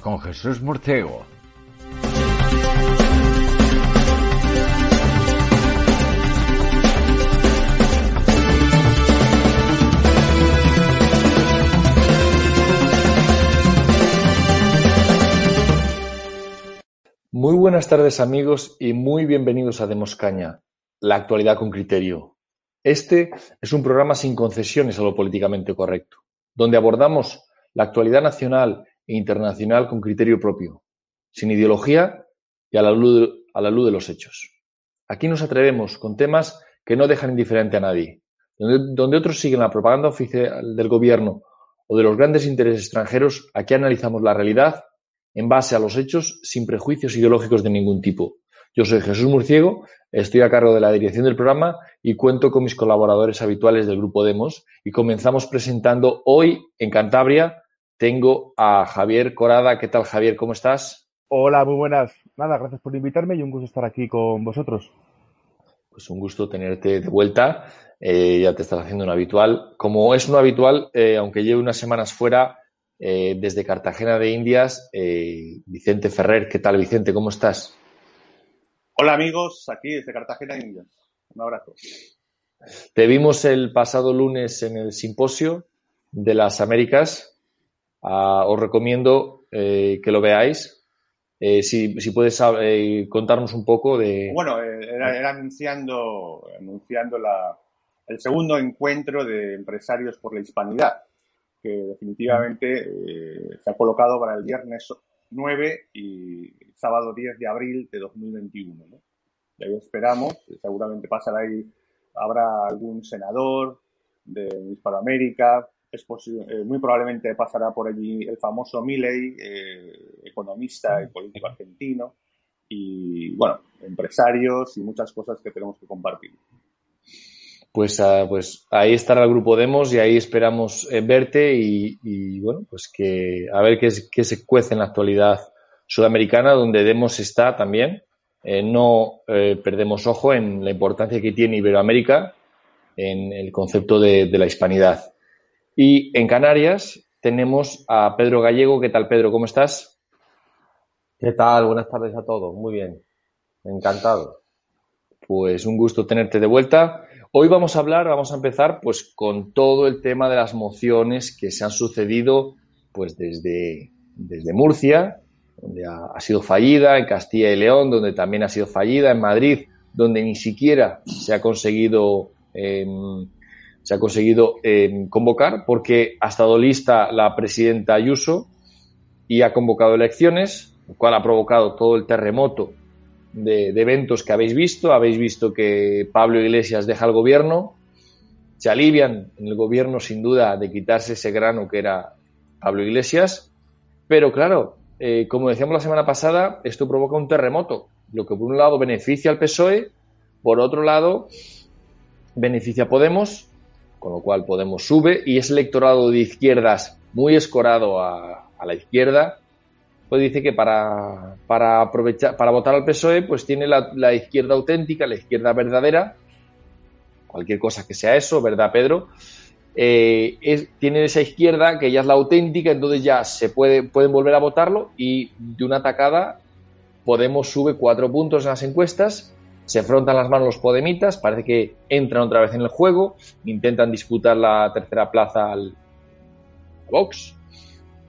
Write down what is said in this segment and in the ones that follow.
con Jesús Murciego. Muy buenas tardes amigos y muy bienvenidos a Demos Caña, la actualidad con criterio. Este es un programa sin concesiones a lo políticamente correcto, donde abordamos la actualidad nacional internacional con criterio propio, sin ideología y a la luz de, a de los hechos. Aquí nos atrevemos con temas que no dejan indiferente a nadie, donde, donde otros siguen la propaganda oficial del gobierno o de los grandes intereses extranjeros, aquí analizamos la realidad en base a los hechos sin prejuicios ideológicos de ningún tipo. Yo soy Jesús Murciego, estoy a cargo de la dirección del programa y cuento con mis colaboradores habituales del grupo Demos y comenzamos presentando hoy en Cantabria. Tengo a Javier Corada. ¿Qué tal, Javier? ¿Cómo estás? Hola, muy buenas. Nada, gracias por invitarme y un gusto estar aquí con vosotros. Pues un gusto tenerte de vuelta. Eh, ya te estás haciendo un habitual. Como es un habitual, eh, aunque lleve unas semanas fuera, eh, desde Cartagena de Indias, eh, Vicente Ferrer. ¿Qué tal, Vicente? ¿Cómo estás? Hola amigos, aquí desde Cartagena de Indias. Un abrazo. Te vimos el pasado lunes en el simposio de las Américas. Ah, os recomiendo eh, que lo veáis. Eh, si, si puedes eh, contarnos un poco de... Bueno, eh, era, era anunciando, anunciando la, el segundo encuentro de empresarios por la hispanidad, que definitivamente eh, se ha colocado para el viernes 9 y sábado 10 de abril de 2021. ¿no? Y ahí esperamos, seguramente pasará ahí, habrá algún senador de Hispanoamérica, es posi- eh, muy probablemente pasará por allí el famoso Milley, eh, economista y político argentino, y bueno, empresarios y muchas cosas que tenemos que compartir. Pues, ah, pues ahí estará el grupo Demos y ahí esperamos eh, verte y, y, bueno, pues que a ver qué, qué se cuece en la actualidad sudamericana, donde Demos está también. Eh, no perdemos ojo en la importancia que tiene Iberoamérica en el concepto de, de la hispanidad. Y en Canarias tenemos a Pedro Gallego. ¿Qué tal, Pedro? ¿Cómo estás? ¿Qué tal? Buenas tardes a todos. Muy bien. Encantado. Pues un gusto tenerte de vuelta. Hoy vamos a hablar, vamos a empezar pues con todo el tema de las mociones que se han sucedido pues desde, desde Murcia, donde ha, ha sido fallida, en Castilla y León, donde también ha sido fallida, en Madrid, donde ni siquiera se ha conseguido eh, se ha conseguido eh, convocar, porque ha estado lista la presidenta Ayuso y ha convocado elecciones, lo cual ha provocado todo el terremoto de, eventos que habéis visto. Habéis visto que Pablo Iglesias deja el gobierno, se alivian en el gobierno sin duda de quitarse ese grano que era Pablo Iglesias, pero claro, eh, como decíamos la semana pasada, esto provoca un terremoto, lo que por un lado beneficia al PSOE, por otro lado beneficia a Podemos, con lo cual Podemos sube y ese electorado de izquierdas muy escorado a, a la izquierda, pues dice que para, para aprovechar, para votar al PSOE, pues tiene la, la izquierda auténtica, la izquierda verdadera, cualquier cosa que sea eso, ¿verdad, Pedro? Eh, tiene esa izquierda que ya es la auténtica, entonces ya se puede, pueden volver a votarlo y de una atacada Podemos sube cuatro puntos en las encuestas, se frontan las manos los podemitas, parece que entran otra vez en el juego, intentan disputar la tercera plaza al Vox,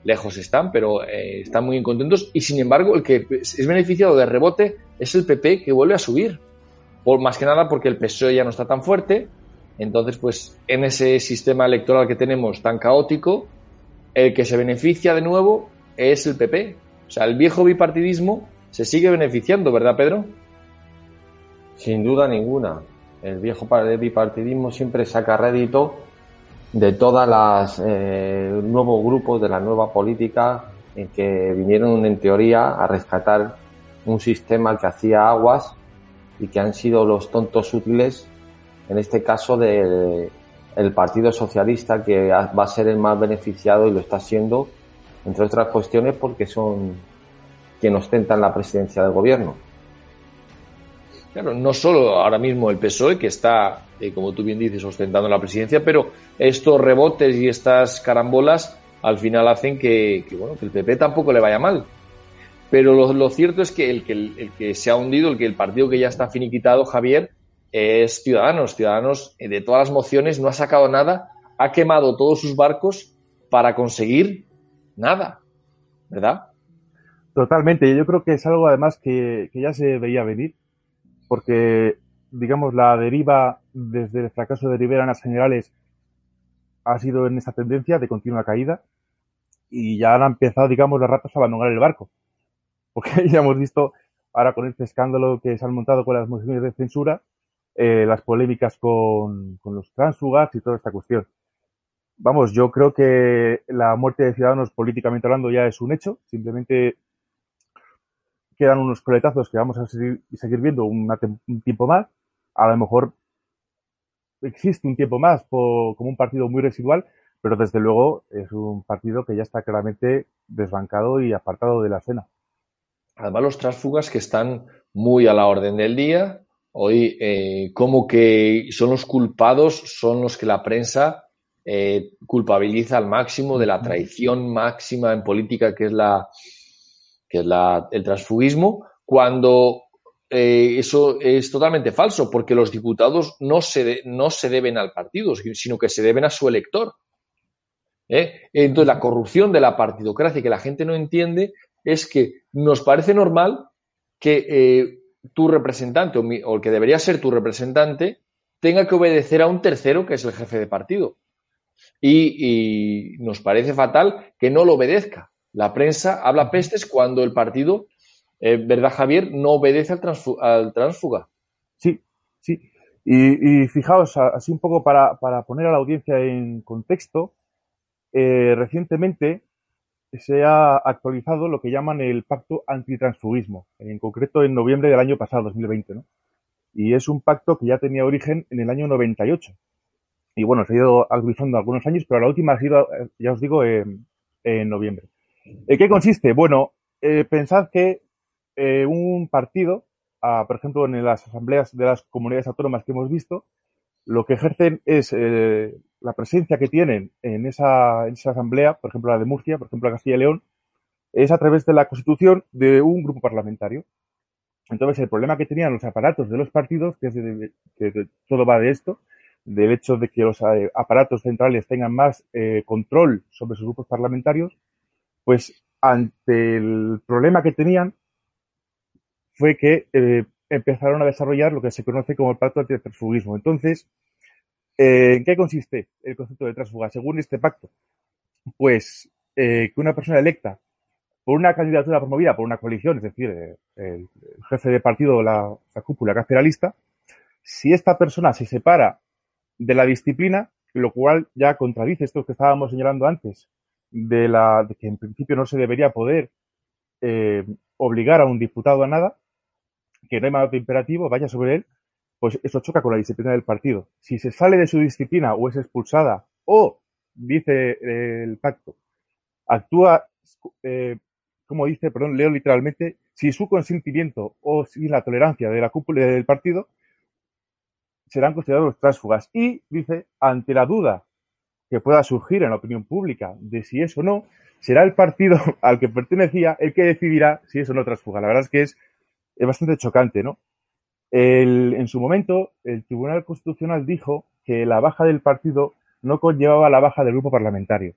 lejos están, pero eh, están muy contentos. Y sin embargo el que es beneficiado de rebote es el PP que vuelve a subir, por más que nada porque el PSOE ya no está tan fuerte, entonces pues en ese sistema electoral que tenemos tan caótico, el que se beneficia de nuevo es el PP, o sea, el viejo bipartidismo se sigue beneficiando, ¿verdad, Pedro? Sin duda ninguna. El viejo bipartidismo siempre saca rédito de todas las eh, nuevos grupos de la nueva política en que vinieron en teoría a rescatar un sistema que hacía aguas y que han sido los tontos útiles, en este caso del el Partido Socialista, que va a ser el más beneficiado y lo está siendo, entre otras cuestiones porque son quien ostentan la presidencia del gobierno. Claro, no solo ahora mismo el PSOE, que está, eh, como tú bien dices, ostentando la presidencia, pero estos rebotes y estas carambolas al final hacen que, que, bueno, que el PP tampoco le vaya mal. Pero lo, cierto es que el, que el, que se ha hundido, el que el partido que ya está finiquitado, Javier, es Ciudadanos. Ciudadanos, eh, de todas las mociones, no ha sacado nada, ha quemado todos sus barcos para conseguir nada, ¿verdad? Totalmente. Yo creo que es algo además que, que ya se veía venir, porque, digamos, la deriva desde el fracaso de Rivera en las generales ha sido en esta tendencia de continua caída y ya han empezado, digamos, las ratas a abandonar el barco. Porque ya hemos visto ahora con este escándalo que se han montado con las mociones de censura, eh, las polémicas con, con los tránsfugas y toda esta cuestión. Vamos, yo creo que la muerte de Ciudadanos políticamente hablando ya es un hecho. Simplemente quedan unos coletazos que vamos a seguir, seguir viendo una, un tiempo más. A lo mejor existe un tiempo más por, como un partido muy residual, pero desde luego es un partido que ya está claramente desbancado y apartado de la escena. Además, los transfugas que están muy a la orden del día, hoy eh, como que son los culpados, son los que la prensa eh, culpabiliza al máximo de la traición máxima en política que es la que es el transfugismo, cuando eh, eso es totalmente falso, porque los diputados no se, no se deben al partido, sino que se deben a su elector. ¿Eh? Entonces, la corrupción de la partidocracia que la gente no entiende es que nos parece normal que eh, tu representante o, el que debería ser tu representante tenga que obedecer a un tercero que es el jefe de partido. Y nos parece fatal que no lo obedezca. La prensa habla pestes cuando el partido, eh, ¿verdad, Javier?, no obedece al, al transfuga. Sí, sí. Y, y, fijaos, así un poco para, para, poner a la audiencia en contexto, eh, recientemente se ha actualizado lo que llaman el pacto antitransfugismo, en concreto en noviembre del año pasado, 2020, ¿no? Y es un pacto que ya tenía origen en el año 98. Y bueno, se ha ido actualizando algunos años, pero la última ha sido, ya os digo, en, en noviembre. ¿En qué consiste? Bueno, eh, pensad que eh, un partido, ah, por ejemplo, en las asambleas de las comunidades autónomas que hemos visto, lo que ejercen es eh, la presencia que tienen en esa, en esa asamblea, por ejemplo la de Murcia, por ejemplo la Castilla y León, es a través de la constitución de un grupo parlamentario. Entonces, el problema que tenían los aparatos de los partidos, que, es de, que todo va de esto, del hecho de que los aparatos centrales tengan más eh, control sobre sus grupos parlamentarios, pues ante el problema que tenían fue que eh, empezaron a desarrollar lo que se conoce como el pacto antitransfugismo. Entonces, eh, ¿en qué consiste el concepto de transfuga? Según este pacto, pues eh, que una persona electa por una candidatura promovida por una coalición, es decir, el, jefe de partido, la, la cúpula que la lista, si esta persona se separa de la disciplina, lo cual ya contradice esto que estábamos señalando antes, de, la, de que en principio no se debería poder eh, obligar a un diputado a nada, que no hay mandato imperativo, vaya sobre él, pues eso choca con la disciplina del partido. Si se sale de su disciplina o es expulsada o, dice eh, el pacto, actúa, eh, como dice, perdón, leo literalmente, si su consentimiento o si la tolerancia de la cúpula del partido serán considerados transfugas. Y dice, ante la duda que pueda surgir en la opinión pública de si es o no, será el partido al que pertenecía el que decidirá si es o no transfuga. La verdad es que es, es bastante chocante, ¿no? En su momento, el Tribunal Constitucional dijo que la baja del partido no conllevaba la baja del grupo parlamentario.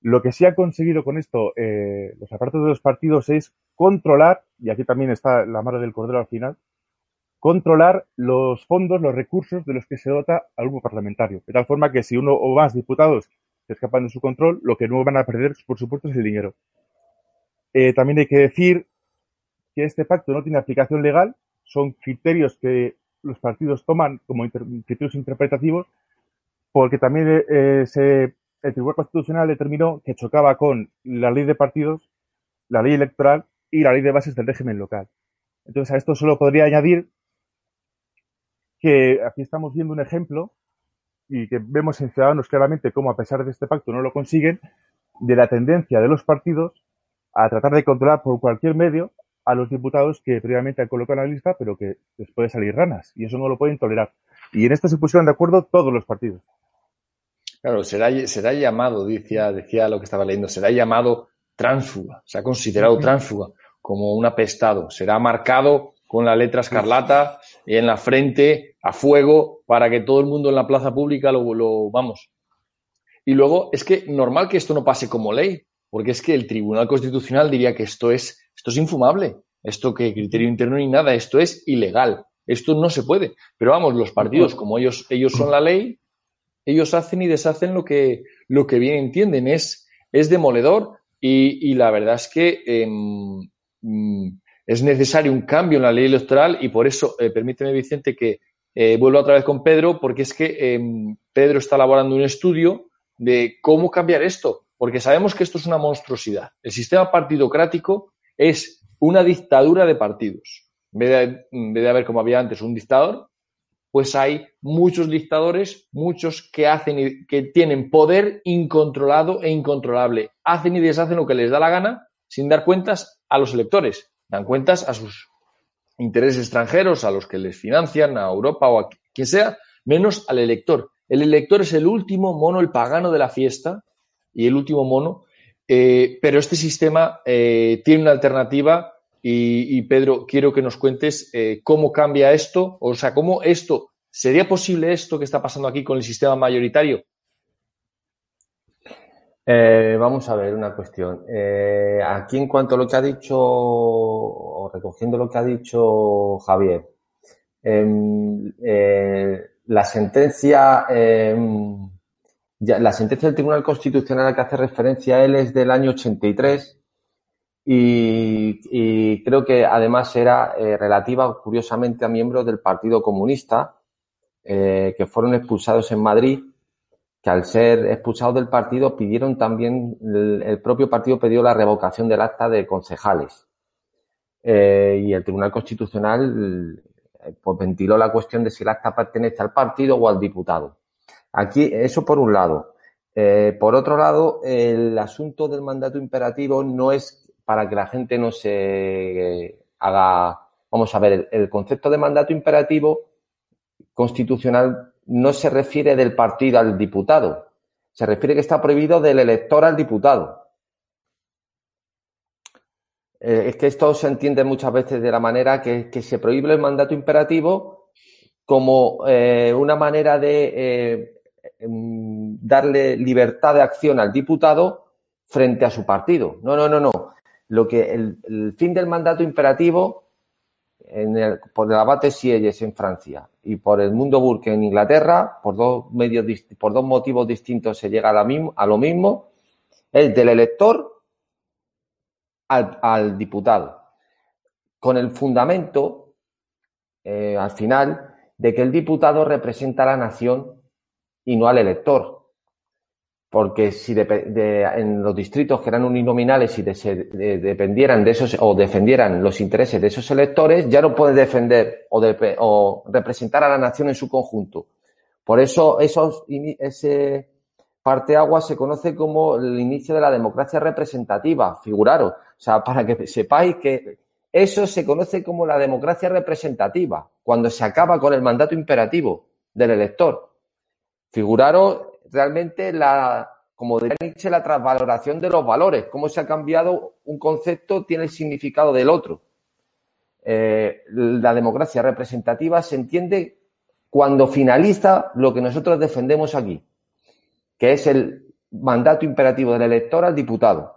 Lo que sí ha conseguido con esto eh, los aparatos de los partidos es controlar, y aquí también está la madre del cordero al final, controlar los fondos, los recursos de los que se dota al grupo parlamentario. De tal forma que si uno o más diputados se escapan de su control, lo que no van a perder, por supuesto, es el dinero. Eh, también hay que decir que este pacto no tiene aplicación legal, son criterios que los partidos toman como inter criterios interpretativos, porque también eh, se el Tribunal Constitucional determinó que chocaba con la ley de partidos, la ley electoral y la ley de bases del régimen local. Entonces, a esto solo podría añadir que aquí estamos viendo un ejemplo y que vemos en Ciudadanos claramente cómo, a pesar de este pacto, no lo consiguen, de la tendencia de los partidos a tratar de controlar por cualquier medio a los diputados que previamente han colocado en la lista, pero que les puede salir ranas, y eso no lo pueden tolerar. Y en esto se pusieron de acuerdo todos los partidos. Claro, será, será llamado, decía, decía lo que estaba leyendo, será llamado tránsfuga, se ha considerado tránsfuga como un apestado, será marcado con la letra escarlata y en la frente a fuego para que todo el mundo en la plaza pública lo, lo vamos. Y luego es que normal que esto no pase como ley, porque es que el Tribunal Constitucional diría que esto es, esto es infumable, esto que criterio interno ni nada, esto es ilegal, esto no se puede. Pero vamos, los partidos, como ellos, ellos son la ley, ellos hacen y deshacen lo que, lo que bien entienden, es, es demoledor y, y la verdad es que eh, es necesario un cambio en la ley electoral y por eso, eh, permíteme Vicente que eh, vuelvo otra vez con Pedro, porque es que em, Pedro está elaborando un estudio de cómo cambiar esto, porque sabemos que esto es una monstruosidad. El sistema partidocrático es una dictadura de partidos. En vez de, haber, como había antes, un dictador, pues hay muchos dictadores, muchos que hacen que tienen poder incontrolado e incontrolable. Hacen y deshacen lo que les da la gana sin dar cuentas a los electores, dan cuentas a sus intereses extranjeros, a los que les financian, a Europa o a quien sea, menos al elector. El elector es el último mono, el pagano de la fiesta y el último mono, eh, pero este sistema eh, tiene una alternativa y, Pedro, quiero que nos cuentes eh, cómo cambia esto, o sea, cómo esto, ¿sería posible esto que está pasando aquí con el sistema mayoritario? Eh, vamos a ver una cuestión. Eh, aquí en cuanto a lo que ha dicho, o recogiendo lo que ha dicho Javier, eh, la sentencia, ya, la sentencia del Tribunal Constitucional a la que hace referencia él es del año 83 y, y creo que además era relativa, curiosamente, a miembros del Partido Comunista que fueron expulsados en Madrid que al ser expulsados del partido pidieron también, el, propio partido pidió la revocación del acta de concejales. Eh, y el Tribunal Constitucional pues ventiló la cuestión de si el acta pertenece al partido o al diputado. Aquí, eso por un lado. Eh, por otro lado, el asunto del mandato imperativo no es para que la gente no se haga, vamos a ver, el concepto de mandato imperativo constitucional no se refiere del partido al diputado, se refiere que está prohibido del elector al diputado. Eh, es que esto se entiende muchas veces de la manera que, que se prohíbe el mandato imperativo como eh, una manera de eh, darle libertad de acción al diputado frente a su partido. No, no, no, no. Lo que el fin del mandato imperativo en el, por el abate Sieyes en Francia. Y por el Mundo Burke en Inglaterra, por dos medios, por dos motivos distintos se llega a, la a lo mismo, es del elector al, al diputado, con el fundamento, eh, al final, de que el diputado representa a la nación y no al elector porque si de, de, en los distritos que eran uninominales y de, de, dependieran de esos o defendieran los intereses de esos electores, ya no puede defender o, o, representar a la nación en su conjunto. Por eso esos, ese parteaguas se conoce como el inicio de la democracia representativa, figuraros. O sea, para que sepáis que eso se conoce como la democracia representativa, cuando se acaba con el mandato imperativo del elector. Figuraros realmente la, como diría Nietzsche, la transvaloración de los valores, cómo se ha cambiado un concepto tiene el significado del otro. Eh, la democracia representativa se entiende cuando finaliza lo que nosotros defendemos aquí, que es el mandato imperativo del elector al diputado.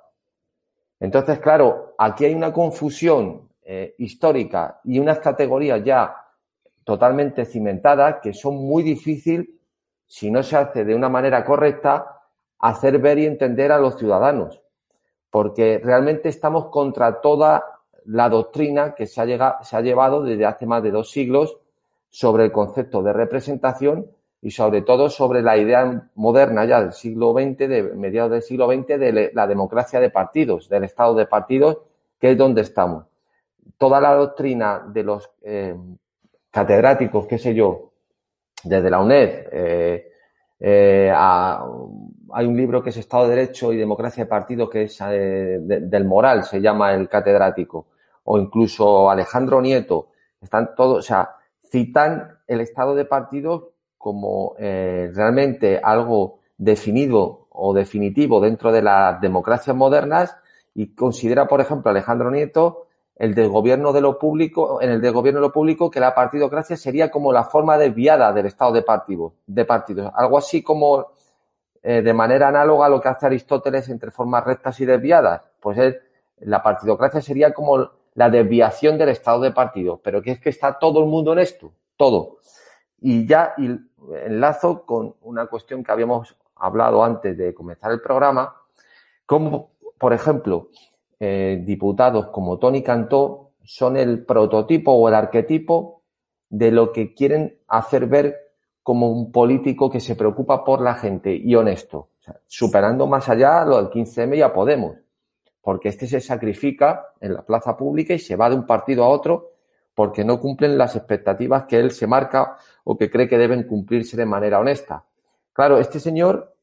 Entonces, claro, aquí hay una confusión eh, histórica y unas categorías ya totalmente cimentadas que son muy difíciles si no se hace de una manera correcta, hacer ver y entender a los ciudadanos. Porque realmente estamos contra toda la doctrina que se ha, llegado, se ha llevado desde hace más de dos siglos sobre el concepto de representación, y sobre todo sobre la idea moderna ya del siglo XX, de mediados del siglo XX, de la democracia de partidos, del estado de partidos, que es donde estamos. Toda la doctrina de los eh, catedráticos, qué sé yo, desde la UNED, eh, eh, hay un libro que es Estado de Derecho y Democracia de Partidos, que es del moral, se llama el catedrático, o incluso Alejandro Nieto, están todos, o sea, citan el Estado de partidos como eh, realmente algo definido o definitivo dentro de las democracias modernas y considera, por ejemplo, Alejandro Nieto el del gobierno de lo público, en el del gobierno de lo público, que la partidocracia sería como la forma desviada del Estado de partidos, de partidos. Algo así como eh, de manera análoga a lo que hace Aristóteles entre formas rectas y desviadas. Pues es, la partidocracia sería como la desviación del Estado de partidos, pero que es que está todo el mundo en esto, todo. Y ya y enlazo con una cuestión que habíamos hablado antes de comenzar el programa, como, por ejemplo, eh, diputados como Tony Cantó son el prototipo o el arquetipo de lo que quieren hacer ver como un político que se preocupa por la gente y honesto, superando más allá lo del 15M y a Podemos, porque este se sacrifica en la plaza pública y se va de un partido a otro porque no cumplen las expectativas que él se marca o que cree que deben cumplirse de manera honesta. Claro, este señor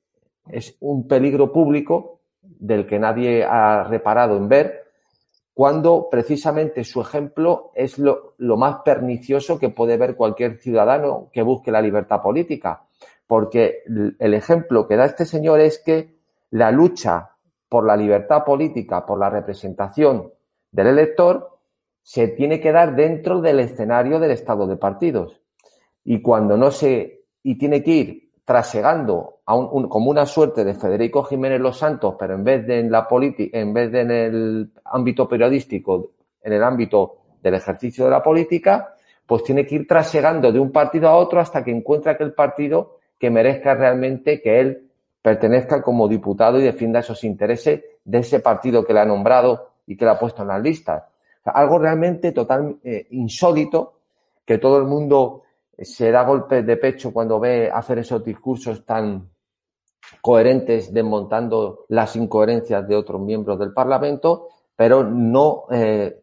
es un peligro público del que nadie ha reparado en ver, cuando precisamente su ejemplo es lo, más pernicioso que puede ver cualquier ciudadano que busque la libertad política. Porque el ejemplo que da este señor es que la lucha por la libertad política, por la representación del elector, se tiene que dar dentro del escenario del estado de partidos. Y cuando no se, y tiene que ir trasegando a un, como una suerte de Federico Jiménez Los Santos, pero en vez de en la política, en vez de en el ámbito periodístico, en el ámbito del ejercicio de la política, pues tiene que ir trasegando de un partido a otro hasta que encuentre aquel partido que merezca realmente que él pertenezca como diputado y defienda esos intereses de ese partido que le ha nombrado y que le ha puesto en las listas. Algo realmente total eh, insólito que todo el mundo se da golpes de pecho cuando ve hacer esos discursos tan coherentes desmontando las incoherencias de otros miembros del Parlamento, pero no eh,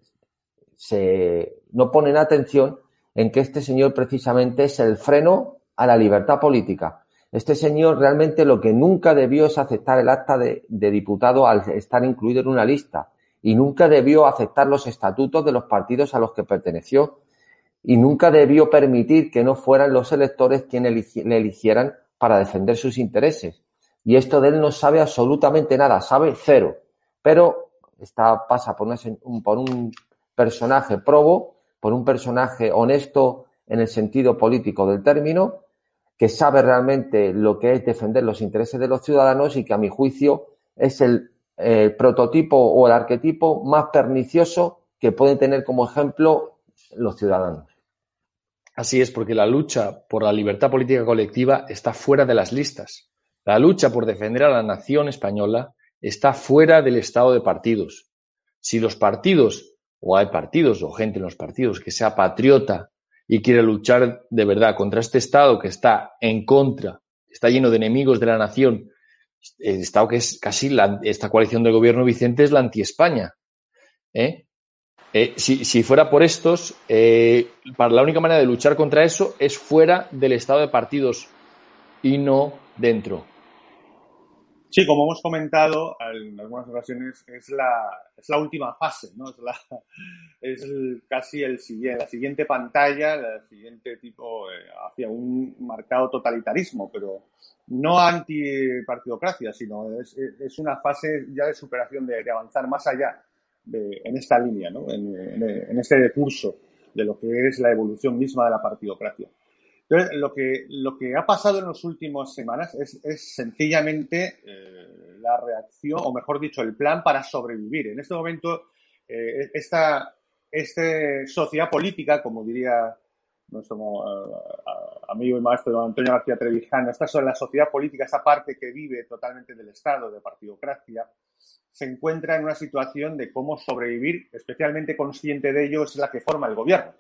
se no ponen atención en que este señor precisamente es el freno a la libertad política. Este señor realmente lo que nunca debió es aceptar el acta de diputado al estar incluido en una lista y nunca debió aceptar los estatutos de los partidos a los que perteneció y nunca debió permitir que no fueran los electores quienes le eligieran para defender sus intereses. Y esto de él no sabe absolutamente nada, sabe cero. Pero está, pasa por, un, por un personaje probo, por un personaje honesto en el sentido político del término, que sabe realmente lo que es defender los intereses de los ciudadanos y que a mi juicio es el el prototipo o el arquetipo más pernicioso que pueden tener como ejemplo los ciudadanos. Así es, porque la lucha por la libertad política colectiva está fuera de las listas. La lucha por defender a la nación española está fuera del estado de partidos. Si los partidos, o hay partidos o gente en los partidos que sea patriota y quiere luchar de verdad contra este estado que está en contra, está lleno de enemigos de la nación el Estado que es casi esta coalición de gobierno Vicente es la anti-España. ¿eh? Eh, si, fuera por estos, eh, para la única manera de luchar contra eso es fuera del estado de partidos y no dentro. Sí, como hemos comentado en algunas ocasiones, es la, es la última fase, ¿no? Es, la, es casi el, la siguiente pantalla, el siguiente tipo hacia un marcado totalitarismo, pero no antipartidocracia, sino es, es, una fase ya de superación, de, avanzar más allá de, en esta línea, ¿no? en, en, este curso de lo que es la evolución misma de la partidocracia. Entonces, lo que, lo que ha pasado en las últimas semanas es, es sencillamente eh, la reacción, o mejor dicho, el plan para sobrevivir. En este momento, eh, esta, esta sociedad política, como diría nuestro uh, amigo y maestro don Antonio García Trevijano, esta es la sociedad política, esa parte que vive totalmente del Estado, de partidocracia, se encuentra en una situación de cómo sobrevivir, especialmente consciente de ello es la que forma el gobierno.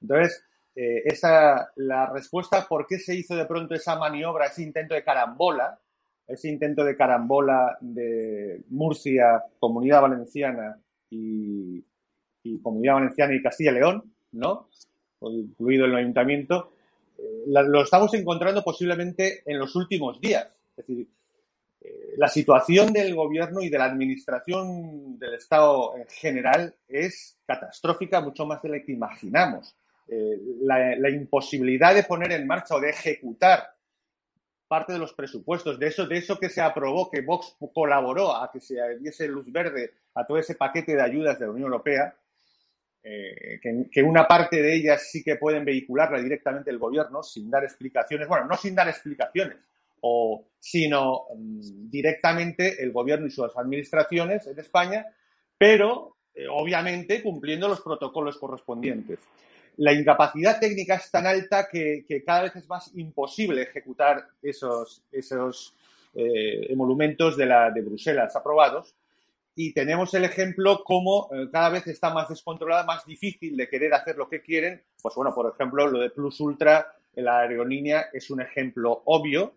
Entonces, eh, esa, la respuesta por qué se hizo de pronto esa maniobra, ese intento de carambola, ese intento de carambola de Murcia, Comunidad Valenciana y, y Comunidad Valenciana y Castilla y León, ¿no? Incluido el ayuntamiento, eh, lo estamos encontrando posiblemente en los últimos días. Es decir, eh, la situación del gobierno y de la administración del Estado en general es catastrófica, mucho más de la que imaginamos. Eh, la, la imposibilidad de poner en marcha o de ejecutar parte de los presupuestos, de eso, de eso que se aprobó, que Vox colaboró a que se diese luz verde a todo ese paquete de ayudas de la Unión Europea, eh, que, una parte de ellas sí que pueden vehicularla directamente el gobierno sin dar explicaciones, bueno, no sin dar explicaciones, o, sino mm, directamente el gobierno y sus administraciones en España, pero eh, obviamente cumpliendo los protocolos correspondientes. La incapacidad técnica es tan alta que, que cada vez es más imposible ejecutar esos, esos eh, emolumentos de, la, de Bruselas aprobados y tenemos el ejemplo como eh, cada vez está más descontrolada, más difícil de querer hacer lo que quieren. Pues bueno, por ejemplo, lo de Plus Ultra la aerolínea es un ejemplo obvio.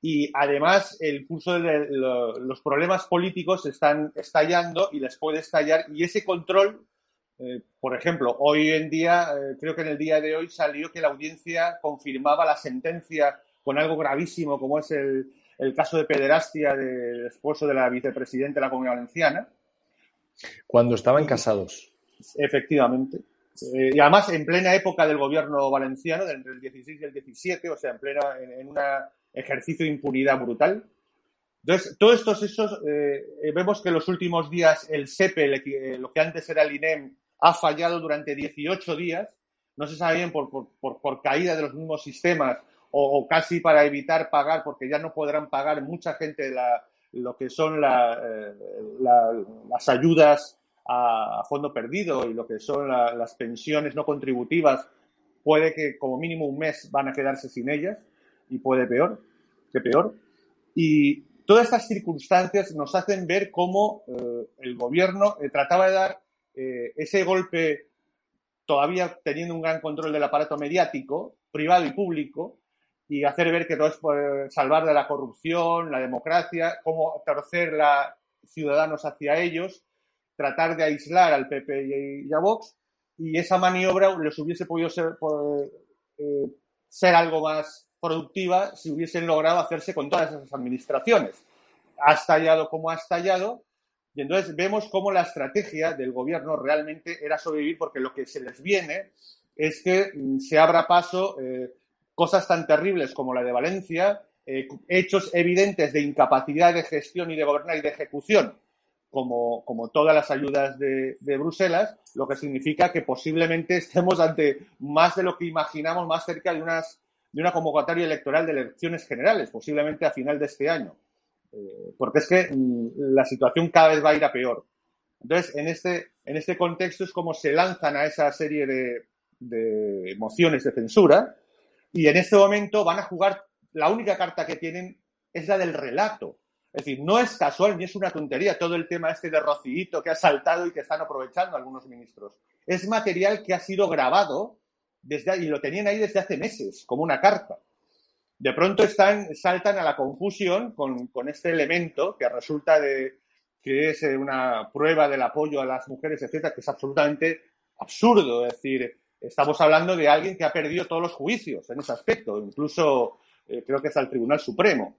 Y además el curso de lo- los problemas políticos están estallando y les puede estallar. Y ese control, eh, por ejemplo, hoy en día, eh, creo que en el día de hoy salió que la audiencia confirmaba la sentencia con algo gravísimo como es el, el caso de pederastia del esposo de la vicepresidenta de la Comunidad Valenciana. Cuando estaban casados. Efectivamente. Eh, y además en plena época del gobierno valenciano, entre el 16 y el 17, o sea, en plena, en, en un ejercicio de impunidad brutal. Entonces, todos estos esos, eh, eh, vemos que en los últimos días el SEPE, el lo que antes era el INEM, ha fallado durante 18 días. No se sabe bien por, por, por, por caída de los mismos sistemas o, o casi para evitar pagar, porque ya no podrán pagar mucha gente la, lo que son la, eh, la- las ayudas a, a fondo perdido y lo que son la- las pensiones no contributivas, puede que como mínimo un mes van a quedarse sin ellas y puede peor, que peor. Y todas estas circunstancias nos hacen ver cómo eh, el gobierno eh, trataba de dar eh, ese golpe, todavía teniendo un gran control del aparato mediático, privado y público, y hacer ver que todo es por salvar de la corrupción, la democracia, cómo torcer a ciudadanos hacia ellos, tratar de aislar al PP y- a Vox, y esa maniobra les hubiese podido ser, por- eh, ser algo más productiva si hubiesen logrado hacerse con todas esas administraciones. Ha estallado como ha estallado, y entonces vemos cómo la estrategia del gobierno realmente era sobrevivir, porque lo que se les viene es que mm, se abra paso eh, cosas tan terribles como la de Valencia, eh, hechos evidentes de incapacidad de gestión y de gobernar y de ejecución, como, como todas las ayudas de, Bruselas, lo que significa que posiblemente estemos ante más de lo que imaginamos, más cerca de, unas, de una convocatoria electoral de elecciones generales, posiblemente a final de este año. Eh, porque es que mm, la situación cada vez va a ir a peor. Entonces, en este, en este contexto es como se lanzan a esa serie de, de mociones de censura y en este momento van a jugar, la única carta que tienen es la del relato. Es decir, no es casual ni es una tontería todo el tema este de Rocillito que ha saltado y que están aprovechando algunos ministros. Es material que ha sido grabado desde, y lo tenían ahí desde hace meses, como una carta. De pronto están, saltan a la confusión con, con este elemento que resulta de que es eh, una prueba del apoyo a las mujeres, etcétera, que es absolutamente absurdo. Es decir, estamos hablando de alguien que ha perdido todos los juicios en ese aspecto, incluso eh, creo que es al Tribunal Supremo.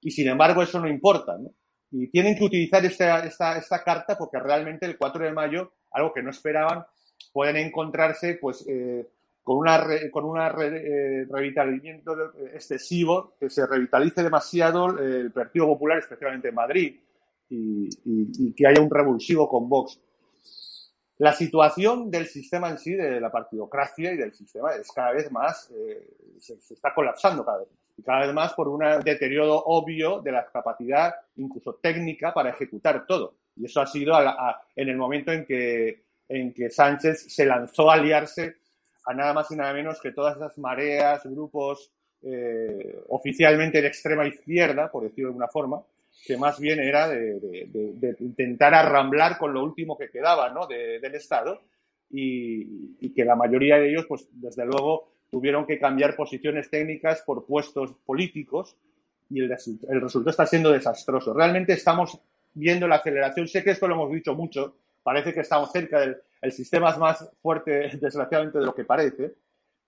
Y sin embargo, eso no importa. ¿no? Y tienen que utilizar esta, esta, carta porque realmente el 4 de mayo, algo que no esperaban, pueden encontrarse pues eh, con re, con una re, eh, revitalizamiento excesivo, que se revitalice demasiado eh, el Partido Popular, especialmente en Madrid, y, que haya un revulsivo con Vox. La situación del sistema en sí, de la partidocracia y del sistema, es cada vez más, eh, se, está colapsando cada vez más. Y cada vez más por un deterioro obvio de la capacidad, incluso técnica, para ejecutar todo. Y eso ha sido a la, en el momento en que, en que Sánchez se lanzó a aliarse a nada más y nada menos que todas esas mareas, grupos eh, oficialmente de extrema izquierda, por decirlo de alguna forma, que más bien era de, de, de, de, intentar arramblar con lo último que quedaba ¿no? del Estado y, y que la mayoría de ellos, pues desde luego, tuvieron que cambiar posiciones técnicas por puestos políticos y el, el resultado está siendo desastroso. Realmente estamos viendo la aceleración. Sé que esto lo hemos dicho mucho, parece que estamos cerca del el sistema es más fuerte, desgraciadamente, de lo que parece,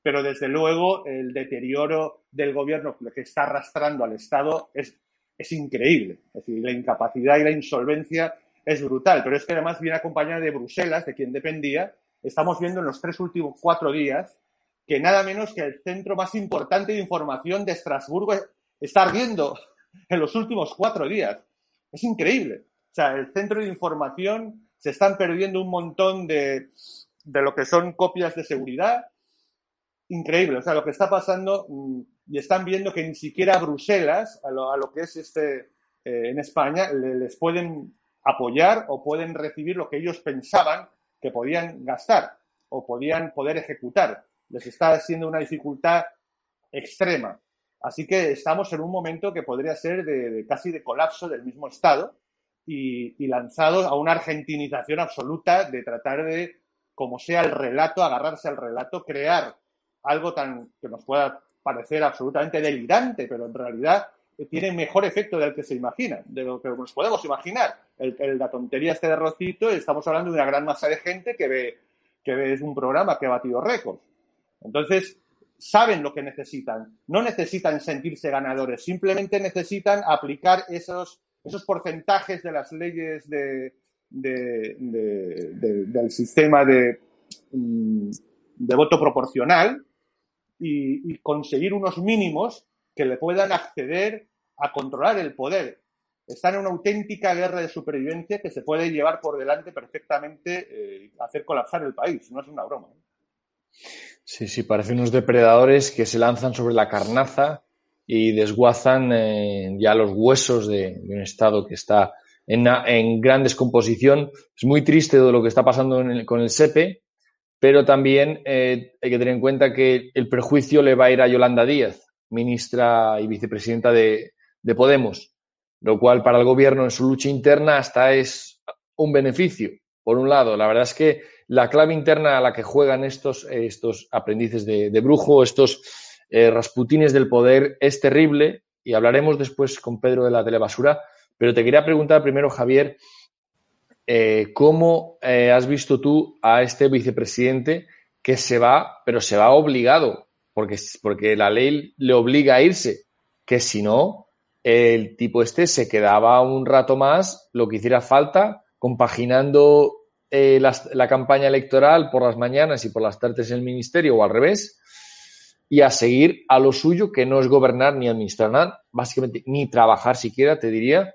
pero desde luego el deterioro del gobierno que está arrastrando al Estado es, es increíble. Es decir, la incapacidad y la insolvencia es brutal, pero es que además viene acompañada de Bruselas, de quien dependía. Estamos viendo en los tres últimos cuatro días que nada menos que el centro más importante de información de Estrasburgo está ardiendo en los últimos cuatro días. Es increíble. O sea, el centro de información se están perdiendo un montón de, de lo que son copias de seguridad. Increíble, o sea, lo que está pasando mm, y están viendo que ni siquiera Bruselas, a lo, a lo que es este eh, en España, le, les pueden apoyar o pueden recibir lo que ellos pensaban que podían gastar o podían poder ejecutar. Les está haciendo una dificultad extrema. Así que estamos en un momento que podría ser de, de casi de colapso del mismo Estado y, y lanzados a una argentinización absoluta de tratar de, como sea el relato, agarrarse al relato, crear algo tan que nos pueda parecer absolutamente delirante, pero en realidad tiene mejor efecto del que se imagina, de lo que nos podemos imaginar. El, la tontería este de Rocito, estamos hablando de una gran masa de gente que ve, que ve es un programa que ha batido récords. Entonces, saben lo que necesitan. No necesitan sentirse ganadores, simplemente necesitan aplicar esos esos porcentajes de las leyes de, de, de, del sistema de, mm, de voto proporcional y, conseguir unos mínimos que le puedan acceder a controlar el poder. Están en una auténtica guerra de supervivencia que se puede llevar por delante perfectamente, eh, hacer colapsar el país. No es una broma. Sí, sí, parecen unos depredadores que se lanzan sobre la carnaza y desguazan eh, ya los huesos de, de, un Estado que está en, en, gran descomposición. Es muy triste todo lo que está pasando el, con el SEPE, pero también eh, hay que tener en cuenta que el perjuicio le va a ir a Yolanda Díaz, ministra y vicepresidenta de, de Podemos, lo cual para el gobierno en su lucha interna hasta es un beneficio. Por un lado, la verdad es que la clave interna a la que juegan estos, estos aprendices de, de brujo, estos eh, Rasputines del poder es terrible y hablaremos después con Pedro de la telebasura, pero te quería preguntar primero, Javier, eh, ¿cómo eh, has visto tú a este vicepresidente que se va, pero se va obligado, porque, porque la ley le obliga a irse, que si no, el tipo este se quedaba un rato más, lo que hiciera falta, compaginando eh, la, la campaña electoral por las mañanas y por las tardes en el ministerio o al revés, y a seguir a lo suyo, que no es gobernar ni administrar nada, básicamente ni trabajar siquiera, te diría,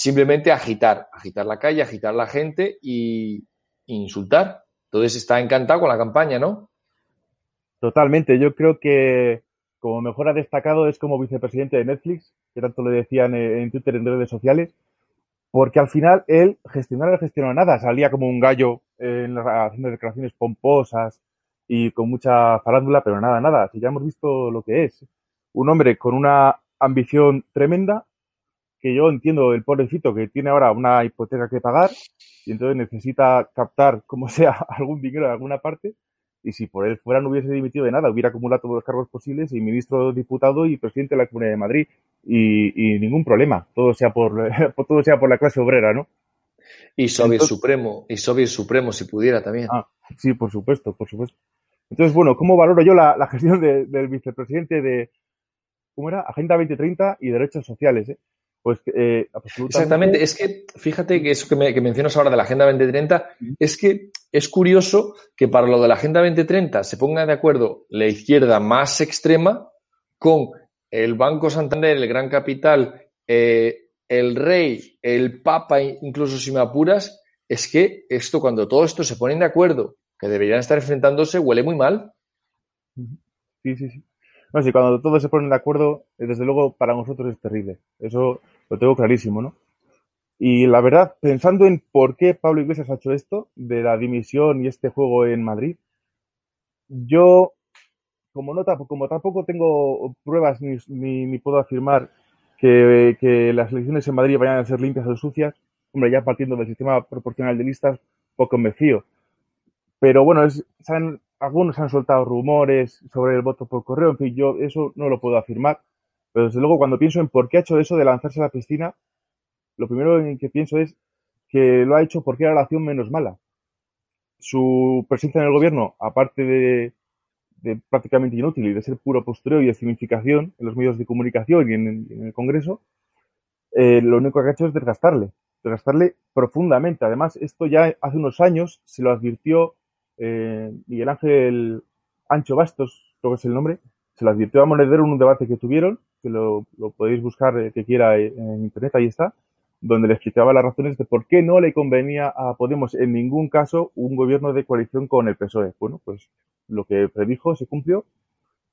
simplemente agitar, agitar la calle, agitar la gente y insultar. Entonces está encantado con la campaña, ¿no? Totalmente. Yo creo que como mejor ha destacado es como vicepresidente de Netflix, que tanto le decían en Twitter, en redes sociales, porque al final él gestionar no nada, salía como un gallo en haciendo declaraciones pomposas, y con mucha farándula, pero nada, nada, ya hemos visto lo que es. Un hombre con una ambición tremenda, que yo entiendo el pobrecito que tiene ahora una hipoteca que pagar y entonces necesita captar, como sea, algún dinero de alguna parte. Y si por él fuera no hubiese dimitido de nada, hubiera acumulado todos los cargos posibles y ministro, diputado y presidente de la Comunidad de Madrid. Y, y ningún problema, todo sea por, todo sea por la clase obrera, ¿no? Y Soviet Entonces, Supremo, y Soviet Supremo si pudiera también. Ah, sí, por supuesto, por supuesto. Entonces, bueno, ¿cómo valoro yo la, la gestión de, del vicepresidente de, ¿cómo era? Agenda 2030 y derechos sociales, ¿eh? Pues eh, absolutamente. Exactamente, es que fíjate que eso que, me, que, mencionas ahora de la Agenda 2030, sí. es que es curioso que para lo de la Agenda 2030 se ponga de acuerdo la izquierda más extrema con el Banco Santander, el Gran Capital, eh, el Rey, el Papa, incluso si me apuras, es que esto, cuando todo esto se ponen de acuerdo que deberían estar enfrentándose huele muy mal. Sí, sí, sí. No, cuando todos se ponen de acuerdo, eh, desde luego para nosotros es terrible. Eso lo tengo clarísimo, ¿no? Y la verdad, pensando en por qué Pablo Iglesias ha hecho esto, de la dimisión y este juego en Madrid, yo, como, no, como tampoco tengo pruebas ni, ni, puedo afirmar que, que, las elecciones en Madrid vayan a ser limpias o sucias, hombre, ya partiendo del sistema proporcional de listas, poco me fío Pero bueno, han- algunos han soltado rumores sobre el voto por correo, en fin, yo eso no lo puedo afirmar. Pero desde luego, cuando pienso en por qué ha hecho eso de lanzarse a la piscina, lo primero en que pienso es que lo ha hecho porque era la acción menos mala. Su presencia en el gobierno, aparte de, de prácticamente inútil y de ser puro postureo y escenificación en los medios de comunicación y en, el- Congreso, eh, lo único que ha hecho es desgastarle, desgastarle profundamente. Además, esto ya hace unos años se lo advirtió eh, Miguel Ángel Ancho Bastos, creo que es el nombre, se lo advirtió a Monedero en un debate que tuvieron, que lo, podéis buscar eh, que quiera eh, en internet, ahí está, donde le explicaba las razones de por qué no le convenía a Podemos en ningún caso un gobierno de coalición con el PSOE. Bueno, pues lo que predijo se cumplió.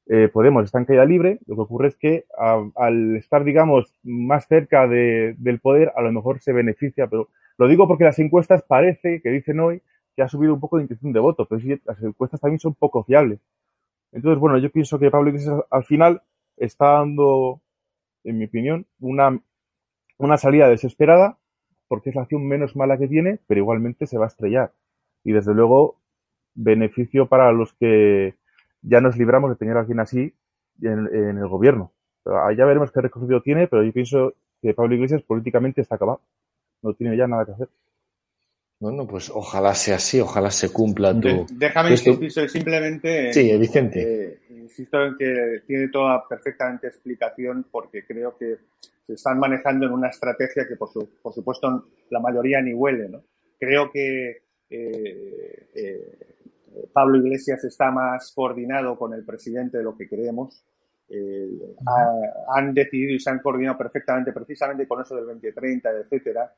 Eh, Podemos está en caída libre. Lo que ocurre es que a- al estar, digamos, más cerca de- del poder, a lo mejor se beneficia, pero lo digo porque las encuestas parece que dicen hoy que ha subido un poco de intención de voto, pero sí, las encuestas también son poco fiables. Entonces, bueno, yo pienso que Pablo Iglesias al final está dando, en mi opinión, una, una salida desesperada, porque es la acción menos mala que tiene, pero igualmente se va a estrellar. Y desde luego, beneficio para los que ya nos libramos de tener a alguien así en, en el gobierno. Ya veremos qué recorrido tiene, pero yo pienso que Pablo Iglesias políticamente está acabado. No tiene ya nada que hacer. Bueno, pues ojalá sea así, ojalá se cumpla tu... Déjame insistir simplemente en- Sí, eh, Vicente. eh, insisto en que tiene toda perfectamente explicación porque creo que se están manejando en una estrategia que por, su- por supuesto la mayoría ni huele. ¿no? Creo que eh, eh, Pablo Iglesias está más coordinado con el presidente de lo que creemos. Ha- han decidido y se han coordinado perfectamente precisamente con eso del 2030, etcétera,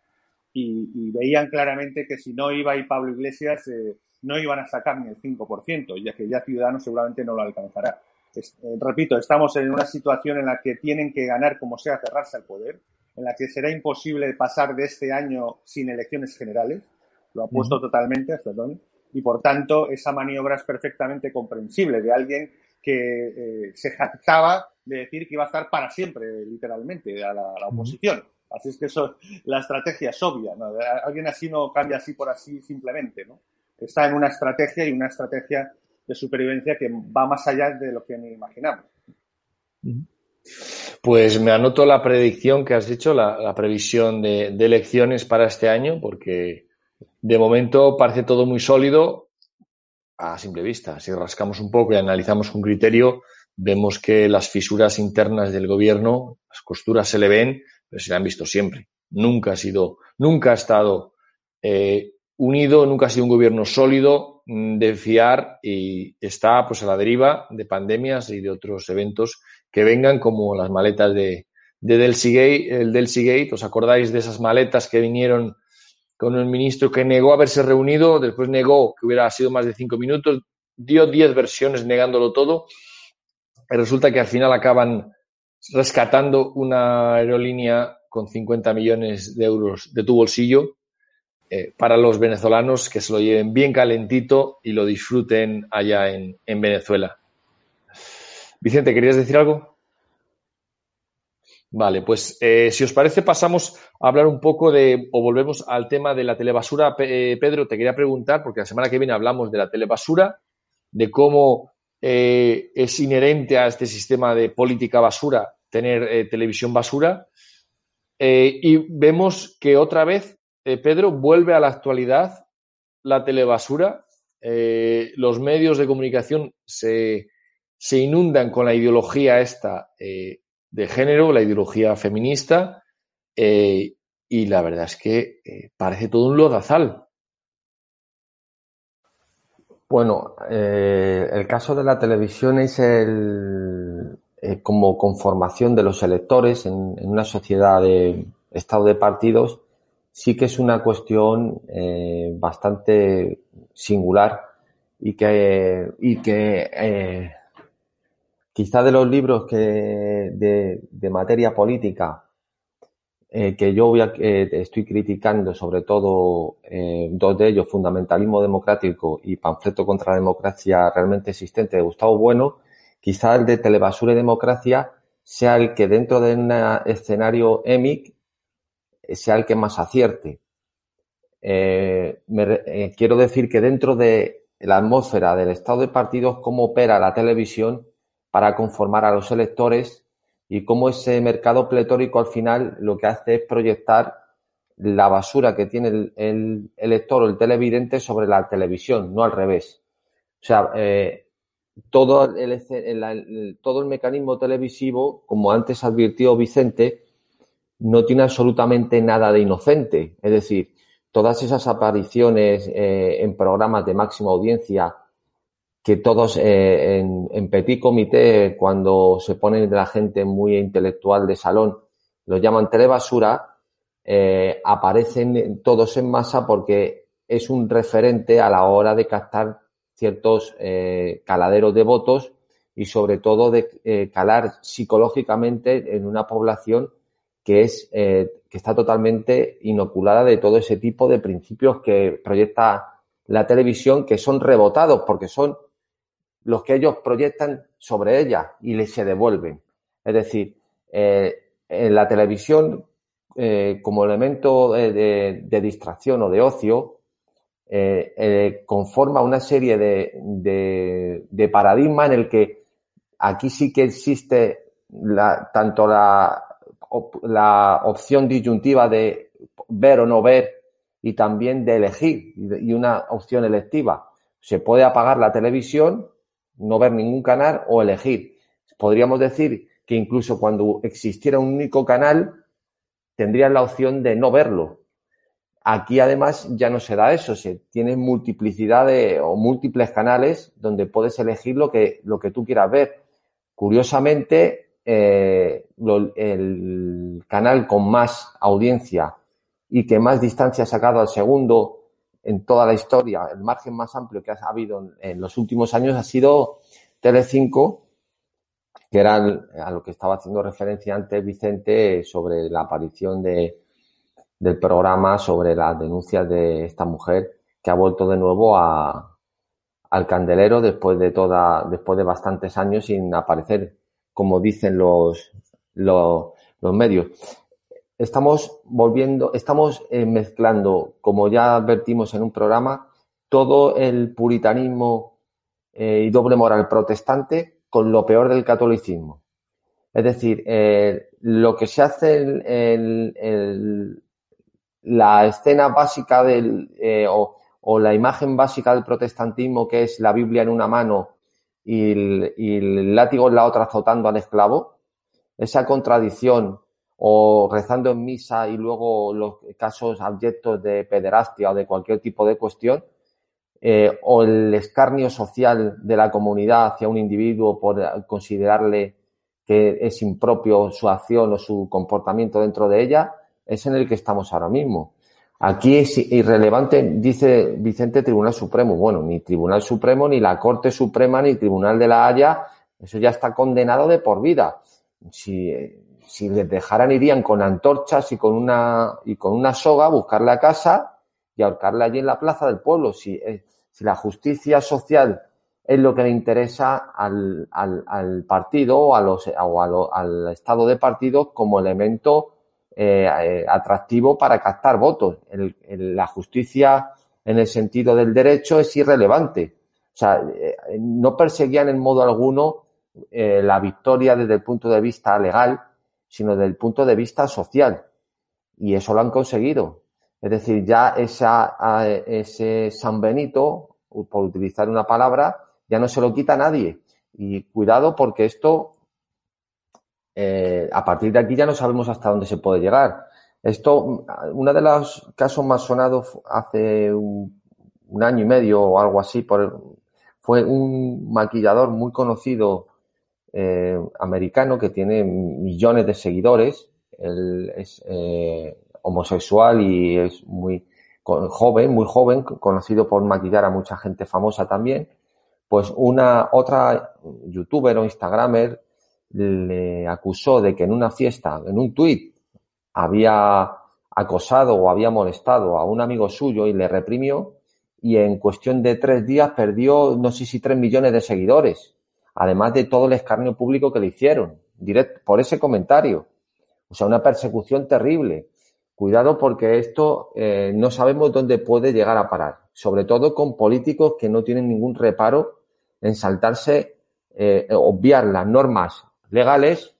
y, y veían claramente que si no iba ahí Pablo Iglesias eh, no iban a sacar ni el 5%, ya que ya Ciudadanos seguramente no lo alcanzará. Es- eh, repito, estamos en una situación en la que tienen que ganar como sea, cerrarse al poder, en la que será imposible pasar de este año sin elecciones generales, lo apuesto totalmente, perdón, y por tanto esa maniobra es perfectamente comprensible de alguien que eh, se jactaba de decir que iba a estar para siempre, literalmente, a la, a la oposición. Así es que eso, la estrategia es obvia, ¿no? Alguien así no cambia así por así simplemente, ¿no? Está en una estrategia y una estrategia de supervivencia que va más allá de lo que ni imaginamos. Pues me anoto la predicción que has dicho, la, previsión de, elecciones para este año, porque de momento parece todo muy sólido a simple vista. Si rascamos un poco y analizamos con criterio, vemos que las fisuras internas del gobierno, las costuras se le ven, pero se le han visto siempre. Nunca ha sido, nunca ha estado eh, unido, nunca ha sido un gobierno sólido mm, de fiar y está pues a la deriva de pandemias y de otros eventos que vengan como las maletas de, de Delcy el Delcy Gate. ¿Os acordáis de esas maletas que vinieron con el ministro que negó haberse reunido, después negó que hubiera sido más de cinco minutos, dio diez versiones negándolo todo, resulta que al final acaban rescatando una aerolínea con 50 millones de euros de tu bolsillo eh, para los venezolanos que se lo lleven bien calentito y lo disfruten allá en, en Venezuela. Vicente, ¿querías decir algo? Vale, pues eh, si os parece pasamos a hablar un poco de, o volvemos al tema de la telebasura. Eh, Pedro, te quería preguntar, porque la semana que viene hablamos de la telebasura, de cómo eh, es inherente a este sistema de política basura tener eh, televisión basura. Eh, y vemos que otra vez, Pedro, vuelve a la actualidad la telebasura. Los medios de comunicación se, se inundan con la ideología esta de género, la ideología feminista, y la verdad es que parece todo un lodazal. Bueno, eh, el caso de la televisión es el, eh, como conformación de los electores en, una sociedad de estado de partidos, sí que es una cuestión eh, bastante singular y que, y que eh, quizá de los libros que de materia política eh, que yo voy a- eh, estoy criticando, sobre todo eh, dos de ellos, Fundamentalismo Democrático y Panfleto contra la Democracia Realmente Existente de Gustavo Bueno, quizá el de Telebasura y Democracia sea el que dentro de un escenario EMIC eh, sea el que más acierte. Eh, eh, quiero decir que dentro de la atmósfera del estado de partidos, cómo opera la televisión para conformar a los electores y cómo ese mercado pletórico al final lo que hace es proyectar la basura que tiene el, elector o el televidente sobre la televisión, no al revés. O sea, eh, todo el- todo el mecanismo televisivo, como antes advirtió Vicente, no tiene absolutamente nada de inocente. Es decir, todas esas apariciones eh, en programas de máxima audiencia que todos eh, en, petit comité, cuando se ponen de la gente muy intelectual de salón, lo llaman telebasura, eh, aparecen todos en masa porque es un referente a la hora de captar ciertos eh, caladeros de votos y sobre todo de calar psicológicamente en una población que es que está totalmente inoculada de todo ese tipo de principios que proyecta la televisión que son rebotados porque son los que ellos proyectan sobre ella y les se devuelven. Es decir, eh, en la televisión, eh, como elemento de, distracción o de ocio, eh, eh, conforma una serie de, de, de paradigmas en el que aquí sí que existe la, tanto la, la opción disyuntiva de ver o no ver y también de elegir y una opción electiva. Se puede apagar la televisión, no ver ningún canal o elegir. Podríamos decir que incluso cuando existiera un único canal, tendrías la opción de no verlo. Aquí además ya no se da eso, se tiene multiplicidad de, o múltiples canales donde puedes elegir lo que, lo que tú quieras ver. Curiosamente, eh, el canal con más audiencia y que más distancia ha sacado al segundo en toda la historia, el margen más amplio que ha habido en, los últimos años ha sido Telecinco, que era a lo que estaba haciendo referencia antes Vicente sobre la aparición de, del programa sobre las denuncias de esta mujer que ha vuelto de nuevo a, al candelero después de toda, después de bastantes años sin aparecer, como dicen los, los medios. Estamos volviendo, estamos eh, mezclando, como ya advertimos en un programa, todo el puritanismo eh, y doble moral protestante con lo peor del catolicismo. Es decir, eh, lo que se hace en, la escena básica del, o, o la imagen básica del protestantismo, que es la Biblia en una mano y el, y el látigo en la otra azotando al esclavo, esa contradicción o rezando en misa y luego los casos abyectos de pederastia o de cualquier tipo de cuestión, eh, o el escarnio social de la comunidad hacia un individuo por considerarle que es impropio su acción o su comportamiento dentro de ella, es en el que estamos ahora mismo. Aquí es irrelevante, dice Vicente, Tribunal Supremo. Bueno, ni Tribunal Supremo, ni la Corte Suprema, ni Tribunal de la Haya, eso ya está condenado de por vida. Si, si les dejaran, irían con antorchas y con una, y con una soga a buscarle a casa y ahorcarle allí en la plaza del pueblo. Si, eh, si la justicia social es lo que le interesa al, al, al partido o, a los, o a lo- al estado de partido como elemento eh, eh, atractivo para captar votos. El- la justicia en el sentido del derecho es irrelevante. O sea, eh, no perseguían en modo alguno eh, la victoria desde el punto de vista legal, sino desde el punto de vista social. Y eso lo han conseguido. Es decir, ya esa, ese San Benito, por utilizar una palabra, ya no se lo quita a nadie. Y cuidado porque esto, eh, a partir de aquí ya no sabemos hasta dónde se puede llegar. Esto, uno de los casos más sonados hace un, un año y medio o algo así, por, fue un maquillador muy conocido eh, americano que tiene millones de seguidores. Él es eh, homosexual y es muy joven, muy joven, conocido por maquillar a mucha gente famosa también. Pues una otra youtuber o instagramer le acusó de que en una fiesta, en un tuit, había acosado o había molestado a un amigo suyo y le reprimió y en cuestión de tres días perdió no sé si tres millones de seguidores, además de todo el escarnio público que le hicieron, directo, por ese comentario. O sea, una persecución terrible. Cuidado porque esto eh, no sabemos dónde puede llegar a parar, sobre todo con políticos que no tienen ningún reparo en saltarse, eh, obviar las normas legales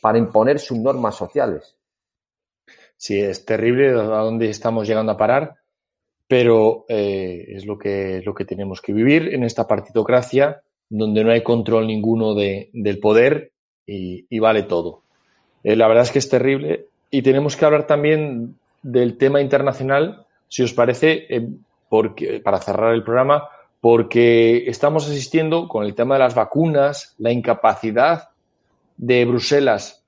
para imponer sus normas sociales. Sí, es terrible a dónde estamos llegando a parar, pero eh, es lo que, lo que tenemos que vivir en esta partitocracia donde no hay control ninguno de, del poder y, vale todo. Eh, la verdad es que es terrible y tenemos que hablar también del tema internacional, si os parece, eh, porque, para cerrar el programa, porque estamos asistiendo con el tema de las vacunas, la incapacidad de Bruselas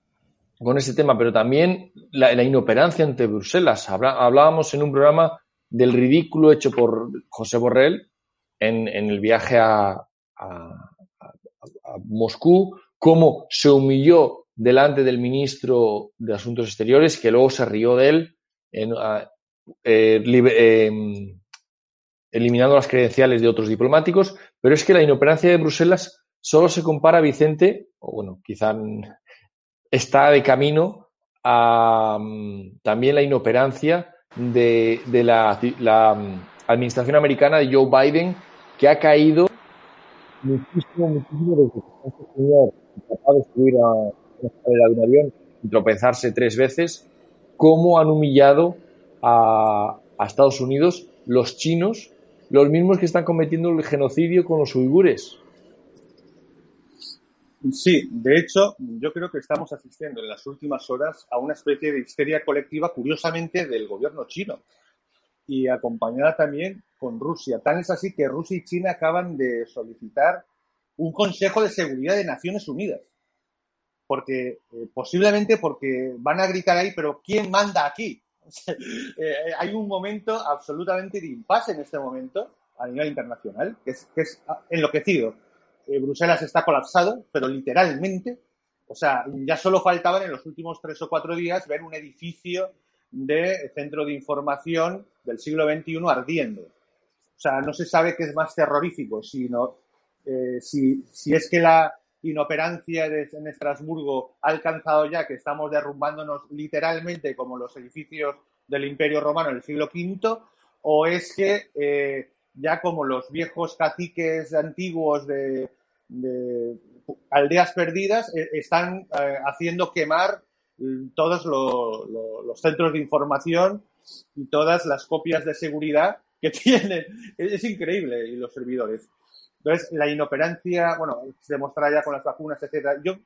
con ese tema, pero también la, inoperancia ante Bruselas. Hablábamos en un programa del ridículo hecho por José Borrell en el viaje a, a, a, Moscú, cómo se humilló delante del ministro de Asuntos Exteriores, que luego se rió de él, eh, eh, eliminando las credenciales de otros diplomáticos, pero es que la inoperancia de Bruselas solo se compara, Vicente, o bueno, quizá está de camino a um, también la inoperancia de, de la, la administración americana de Joe Biden, que ha caído muchísimo, muchísimo desde que este señor capaz de subir a un avión y tropezarse tres veces, cómo han humillado a, a Estados Unidos los chinos, los mismos que están cometiendo el genocidio con los uigures. Sí, de hecho, yo creo que estamos asistiendo en las últimas horas a una especie de histeria colectiva, curiosamente, del gobierno chino y acompañada también con Rusia. Tan es así que Rusia y China acaban de solicitar un Consejo de Seguridad de Naciones Unidas. Porque, eh, posiblemente porque van a gritar ahí, pero ¿quién manda aquí? eh, hay un momento absolutamente de impasse en este momento a nivel internacional, que es, que es enloquecido eh, Bruselas está colapsado, pero literalmente. O sea, ya solo faltaban en los últimos tres o cuatro días ver un edificio de centro de información del siglo XXI ardiendo. O sea, no se sabe qué es más terrorífico, sino eh, si, si es que la inoperancia de, en Estrasburgo ha alcanzado ya que estamos derrumbándonos literalmente como los edificios del Imperio Romano del siglo V, o es que eh, ya como los viejos caciques antiguos de, de aldeas perdidas eh, están haciendo quemar mm, todos lo, lo, los centros de información y todas las copias de seguridad que tienen. Es, increíble, y los servidores. Entonces, la inoperancia, bueno, se demostrará ya con las vacunas, etcétera. Yo,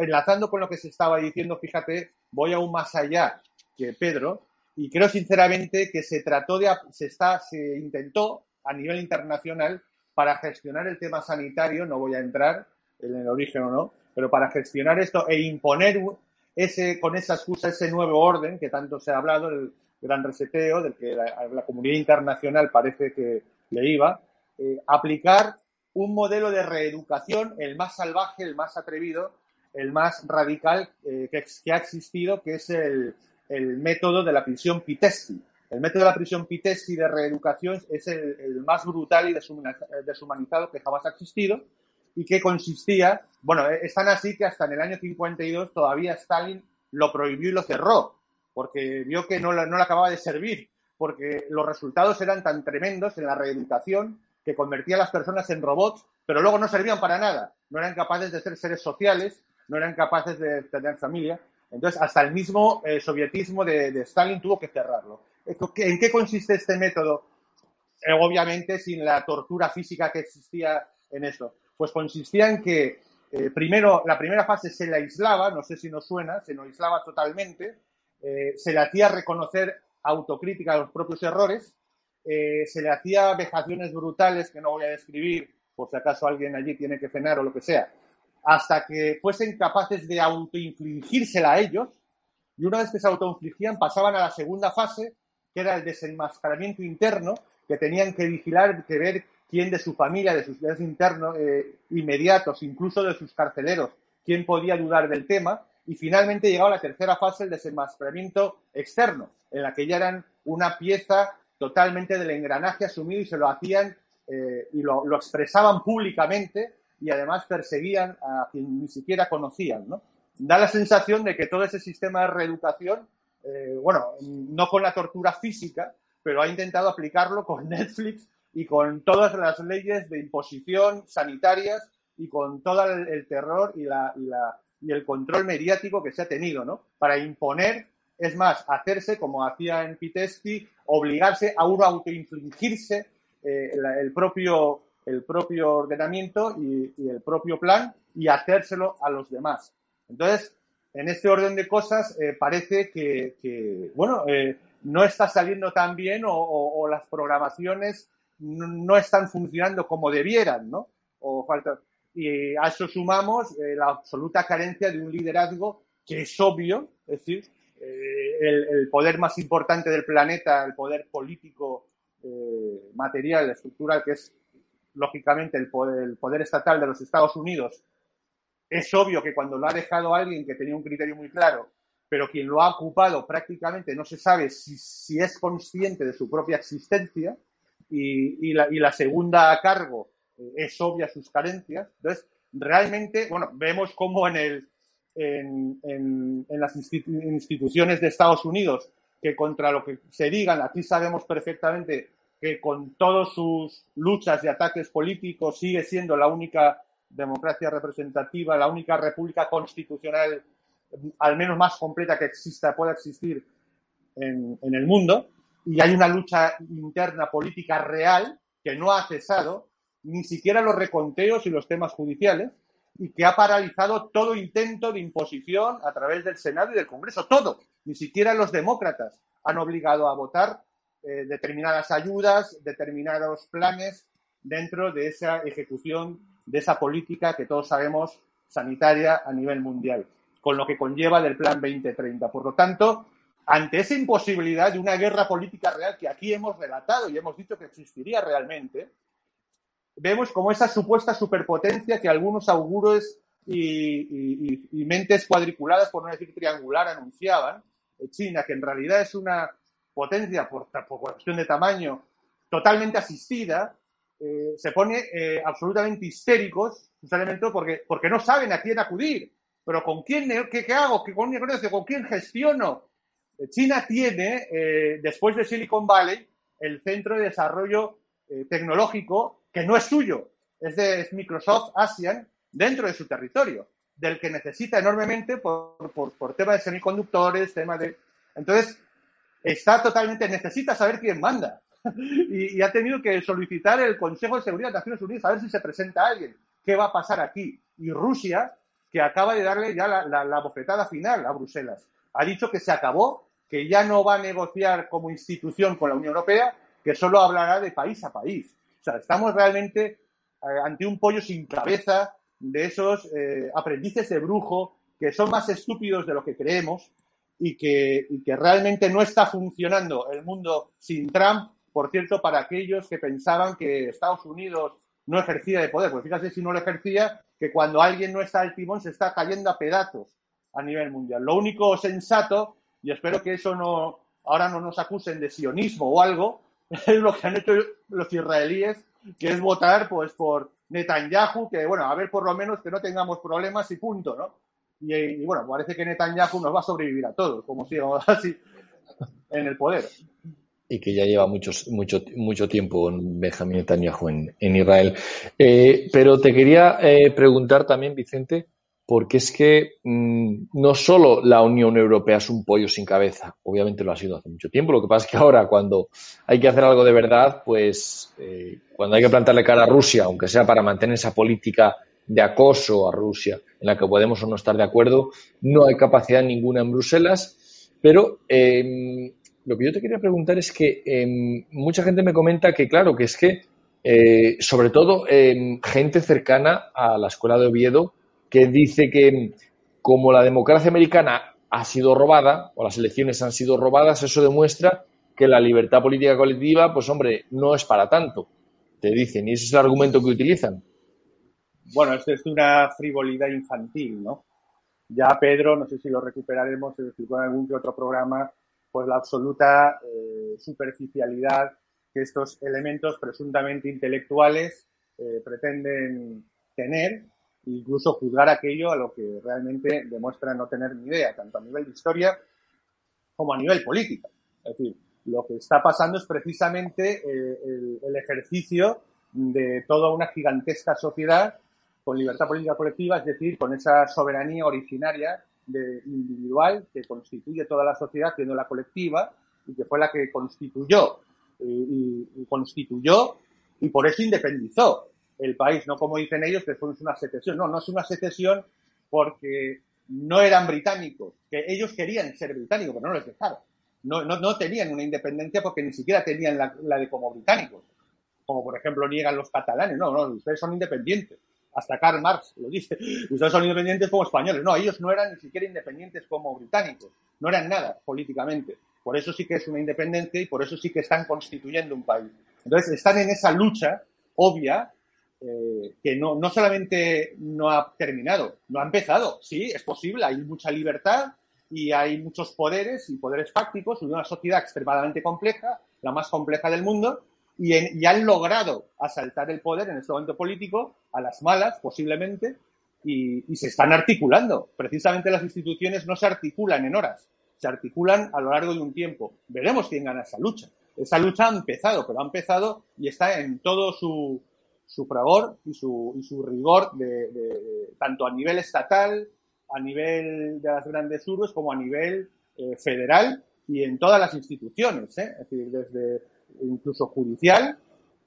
enlazando con lo que se estaba diciendo, fíjate, voy aún más allá que Pedro, y creo sinceramente que se trató de, se está, se intentó a nivel internacional para gestionar el tema sanitario, no voy a entrar en el origen o no, pero para gestionar esto e imponer ese, con esa excusa ese nuevo orden que tanto se ha hablado, el gran reseteo, del que la, la comunidad internacional parece que le iba, eh, aplicar un modelo de reeducación, el más salvaje, el más atrevido, el más radical eh, que, que, ha existido, que es el, el método de la prisión Pitesti el método de la prisión Pitesti de reeducación es el, el más brutal y deshumanizado que jamás ha existido y que consistía, bueno, es tan así que hasta en el año 52 todavía Stalin lo prohibió y lo cerró, porque vio que no, no le acababa de servir, porque los resultados eran tan tremendos en la reeducación que convertía a las personas en robots, pero luego no servían para nada, no eran capaces de ser seres sociales, no eran capaces de tener familia. Entonces, hasta el mismo eh, sovietismo de, de Stalin tuvo que cerrarlo. ¿En qué consiste este método? Eh, obviamente sin la tortura física que existía en esto. Pues consistía en que eh, primero, la primera fase se le aislaba, no sé si nos suena, se nos aislaba totalmente, eh, se le hacía reconocer autocrítica de los propios errores, eh, se le hacía vejaciones brutales que no voy a describir, por si acaso alguien allí tiene que cenar o lo que sea, hasta que fuesen capaces de autoinfligírsela a ellos, y una vez que se autoinfligían pasaban a la segunda fase, que era el desenmascaramiento interno, que tenían que vigilar, que ver quién de su familia, de sus internos eh, inmediatos, incluso de sus carceleros, quién podía dudar del tema. Y finalmente llegaba la tercera fase, el desenmascaramiento externo, en la que ya eran una pieza totalmente del engranaje asumido y se lo hacían eh, y lo, expresaban públicamente y además perseguían a quien ni siquiera conocían. ¿no? Da la sensación de que todo ese sistema de reeducación eh, bueno, no con la tortura física, pero ha intentado aplicarlo con Netflix y con todas las leyes de imposición sanitarias y con todo el, el terror y, la, y, la, y el control mediático que se ha tenido, ¿no? Para imponer, es más, hacerse, como hacía en Pitesti, obligarse a uno a autoinfligirse eh, el, propio, el propio ordenamiento y, el propio plan y hacérselo a los demás. Entonces, en este orden de cosas, eh, parece que, bueno, eh, no está saliendo tan bien o las programaciones no, no están funcionando como debieran, ¿no? O falta, y a eso sumamos eh, la absoluta carencia de un liderazgo que es obvio, es decir, eh, el, poder más importante del planeta, el poder político, eh, material, estructural, que es lógicamente el poder, el poder estatal de los Estados Unidos, es obvio que cuando lo ha dejado alguien que tenía un criterio muy claro, pero quien lo ha ocupado prácticamente no se sabe si, si es consciente de su propia existencia y, y la, y la segunda a cargo es obvia sus carencias. Entonces, realmente, bueno, vemos cómo en, el, en, en, las institu- instituciones de Estados Unidos, que contra lo que se digan, aquí sabemos perfectamente que con todas sus luchas y ataques políticos sigue siendo la única democracia representativa, la única república constitucional, al menos más completa que exista, pueda existir en, en el mundo, y hay una lucha interna política real que no ha cesado, ni siquiera los reconteos y los temas judiciales, y que ha paralizado todo intento de imposición a través del Senado y del Congreso, todo. Ni siquiera los demócratas han obligado a votar eh, determinadas ayudas, determinados planes dentro de esa ejecución de esa política que todos sabemos sanitaria a nivel mundial, con lo que conlleva del Plan 2030. Por lo tanto, ante esa imposibilidad de una guerra política real que aquí hemos relatado y hemos dicho que existiría realmente, vemos como esa supuesta superpotencia que algunos auguros y, mentes cuadriculadas, por no decir triangular, anunciaban, China, que en realidad es una potencia por, cuestión de tamaño totalmente asistida, eh, se pone eh, absolutamente histéricos, justamente porque, porque no saben a quién acudir. Pero ¿con quién, qué, qué hago? ¿Qué, con, ¿Con quién gestiono? Eh, China tiene, después de Silicon Valley, el centro de desarrollo tecnológico que no es suyo, es de Microsoft ASEAN dentro de su territorio, del que necesita enormemente por, por, por tema de semiconductores, tema de... Entonces, está totalmente, necesita saber quién manda. y, ha tenido que solicitar el Consejo de Seguridad de Naciones Unidas a ver si se presenta alguien. ¿Qué va a pasar aquí? Y Rusia, que acaba de darle ya la bofetada final a Bruselas, ha dicho que se acabó, que ya no va a negociar como institución con la Unión Europea, que solo hablará de país a país. Estamos realmente eh, ante un pollo sin cabeza de esos eh, aprendices de brujo que son más estúpidos de lo que creemos y que, y que realmente no está funcionando el mundo sin Trump, por cierto, para aquellos que pensaban que Estados Unidos no ejercía de poder. Pues fíjate si no lo ejercía, que cuando alguien no está al timón se está cayendo a pedazos a nivel mundial. Lo único sensato, y espero que eso no ahora no nos acusen de sionismo o algo, es lo que han hecho los israelíes, que es votar pues por Netanyahu, que bueno, a ver por lo menos que no tengamos problemas y punto, ¿no? Y, bueno, parece que Netanyahu nos va a sobrevivir a todos, como sigamos así en el poder. y que ya lleva muchos, mucho, mucho tiempo Benjamín Netanyahu en, en Israel. Eh, pero te quería eh, preguntar también, Vicente, porque es que mmm, no solo la Unión Europea es un pollo sin cabeza, obviamente lo ha sido hace mucho tiempo, lo que pasa es que ahora cuando hay que hacer algo de verdad, pues eh, cuando hay que plantarle cara a Rusia, aunque sea para mantener esa política de acoso a Rusia, en la que podemos o no estar de acuerdo, no hay capacidad ninguna en Bruselas, pero eh, lo que yo te quería preguntar es que eh, mucha gente me comenta que, claro, que es que, eh, sobre todo, eh, gente cercana a la escuela de Oviedo, que dice que como la democracia americana ha sido robada, o las elecciones han sido robadas, eso demuestra que la libertad política colectiva, pues hombre, no es para tanto, te dicen, y ese es el argumento que utilizan. Bueno, esto es una frivolidad infantil, ¿no? Ya Pedro, no sé si lo recuperaremos, se explicó en algún que otro programa, pues la absoluta eh, superficialidad que estos elementos presuntamente intelectuales eh, pretenden tener, incluso juzgar aquello a lo que realmente demuestra no tener ni idea, tanto a nivel de historia como a nivel político. Es decir, lo que está pasando es precisamente eh, el, ejercicio de toda una gigantesca sociedad con libertad política colectiva, es decir, con esa soberanía originaria de individual que constituye toda la sociedad, siendo la colectiva, y que fue la que constituyó eh, y constituyó y por eso independizó el país, no como dicen ellos que fue una secesión. No, no es una secesión porque no eran británicos, que ellos querían ser británicos, pero no les dejaron. No, no, no tenían una independencia porque ni siquiera tenían la, la de como británicos, como por ejemplo niegan los catalanes. No, no, ustedes son independientes. Hasta Karl Marx lo dice. Ustedes son independientes como españoles. No, ellos no eran ni siquiera independientes como británicos. No eran nada políticamente. Por eso sí que es una independencia y por eso sí que están constituyendo un país. Entonces están en esa lucha obvia eh, que no, no solamente no ha terminado, no ha empezado. Sí, es posible, hay mucha libertad y hay muchos poderes y poderes fácticos en una sociedad extremadamente compleja, la más compleja del mundo, y, han logrado asaltar el poder en este momento político a las malas, posiblemente, y, y se están articulando. Precisamente las instituciones no se articulan en horas, se articulan a lo largo de un tiempo. Veremos quién gana esa lucha. Esa lucha ha empezado, pero ha empezado y está en todo su, su fragor y su, y su rigor, de, tanto a nivel estatal, a nivel de las grandes urbes, como a nivel eh, federal y en todas las instituciones, ¿eh? es decir, desde incluso judicial,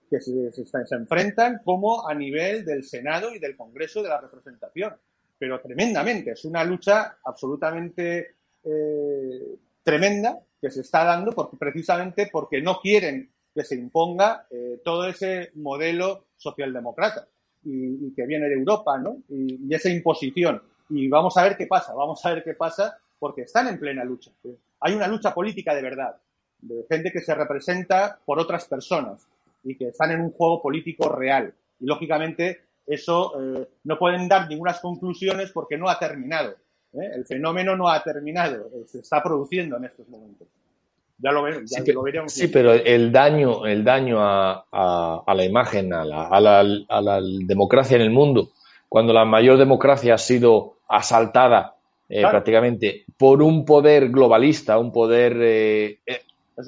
que se, se enfrentan, como a nivel del Senado y del Congreso de la representación. Pero tremendamente, es una lucha absolutamente eh, tremenda que se está dando porque, precisamente porque no quieren que se imponga eh, todo ese modelo socialdemócrata y, que viene de Europa, ¿no? Y, esa imposición. Y vamos a ver qué pasa, vamos a ver qué pasa porque están en plena lucha. Hay una lucha política de verdad, de gente que se representa por otras personas y que están en un juego político real. Y lógicamente eso eh, no pueden dar ninguna conclusiones porque no ha terminado. ¿eh? El fenómeno no ha terminado, eh, se está produciendo en estos momentos. Ya lo, ve- ya Sí, lo pero el daño, el daño a, a- a la imagen, a la, a la- a la democracia en el mundo, cuando la mayor democracia ha sido asaltada eh, Claro. prácticamente por un poder globalista, un poder eh, eh,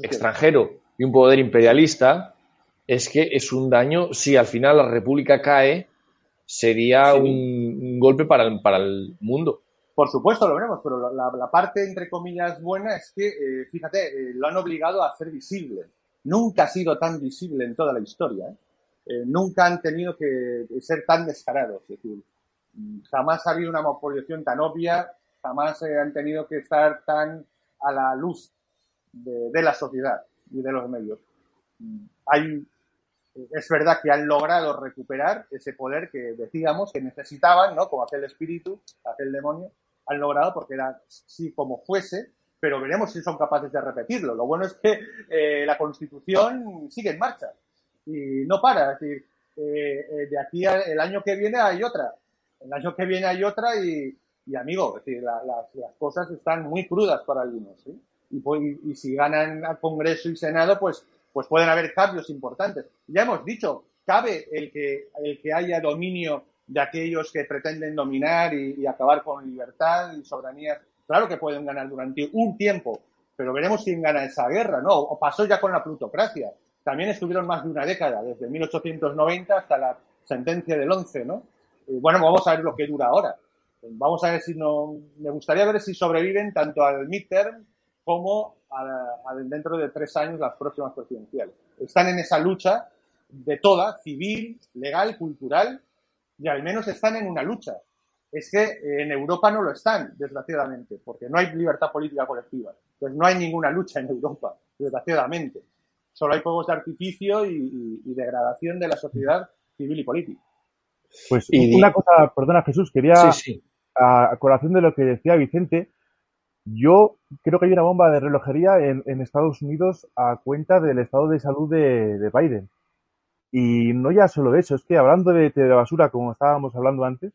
extranjero y un poder imperialista, es que es un daño, si al final la república cae, sería Sí. un, un golpe para el, para el mundo. Por supuesto, lo veremos, pero la, parte, entre comillas, buena es que, eh, fíjate, eh, lo han obligado a hacer visible. Nunca ha sido tan visible en toda la historia. ¿eh? Nunca han tenido que ser tan descarados. Es decir, jamás ha habido una oposición tan obvia, jamás han tenido que estar tan a la luz de, la sociedad y de los medios. Es verdad que han logrado recuperar ese poder que decíamos que necesitaban, ¿no? Como aquel espíritu, aquel demonio, han logrado porque era sí como fuese, pero veremos si son capaces de repetirlo. Lo bueno es que eh, la Constitución sigue en marcha y no para. Es decir, eh, eh, de aquí al año que viene hay otra. El año que viene hay otra y, y amigo, es decir, la- las, cosas están muy crudas para algunos. ¿sí? Y, y- y si ganan al Congreso y Senado, pues, pues pueden haber cambios importantes. Ya hemos dicho, cabe el que, el que haya dominio de aquellos que pretenden dominar y, acabar con libertad y soberanía. Claro que pueden ganar durante un tiempo, pero veremos quién gana esa guerra, ¿no? O pasó ya con la plutocracia. También estuvieron más de una década, desde 1890 hasta la sentencia del 11, ¿no? Bueno, vamos a ver lo que dura ahora. Vamos a ver si no. Me gustaría ver si sobreviven tanto al midterm como dentro de tres años las próximas presidenciales. Están en esa lucha de toda, civil, legal, cultural, y al menos están en una lucha. Es que eh, en Europa no lo están, desgraciadamente, porque no hay libertad política colectiva. Entonces no hay ninguna lucha en Europa, desgraciadamente. Solo hay juegos de artificio y, y- y degradación de la sociedad civil y política. Pues Y- una cosa, perdona Jesús, quería, Sí, sí. a, a colación de lo que decía Vicente, yo creo que hay una bomba de relojería en, en Estados Unidos a cuenta del estado de salud de, de Biden. Y no ya solo eso, es que hablando de telebasura, como estábamos hablando antes,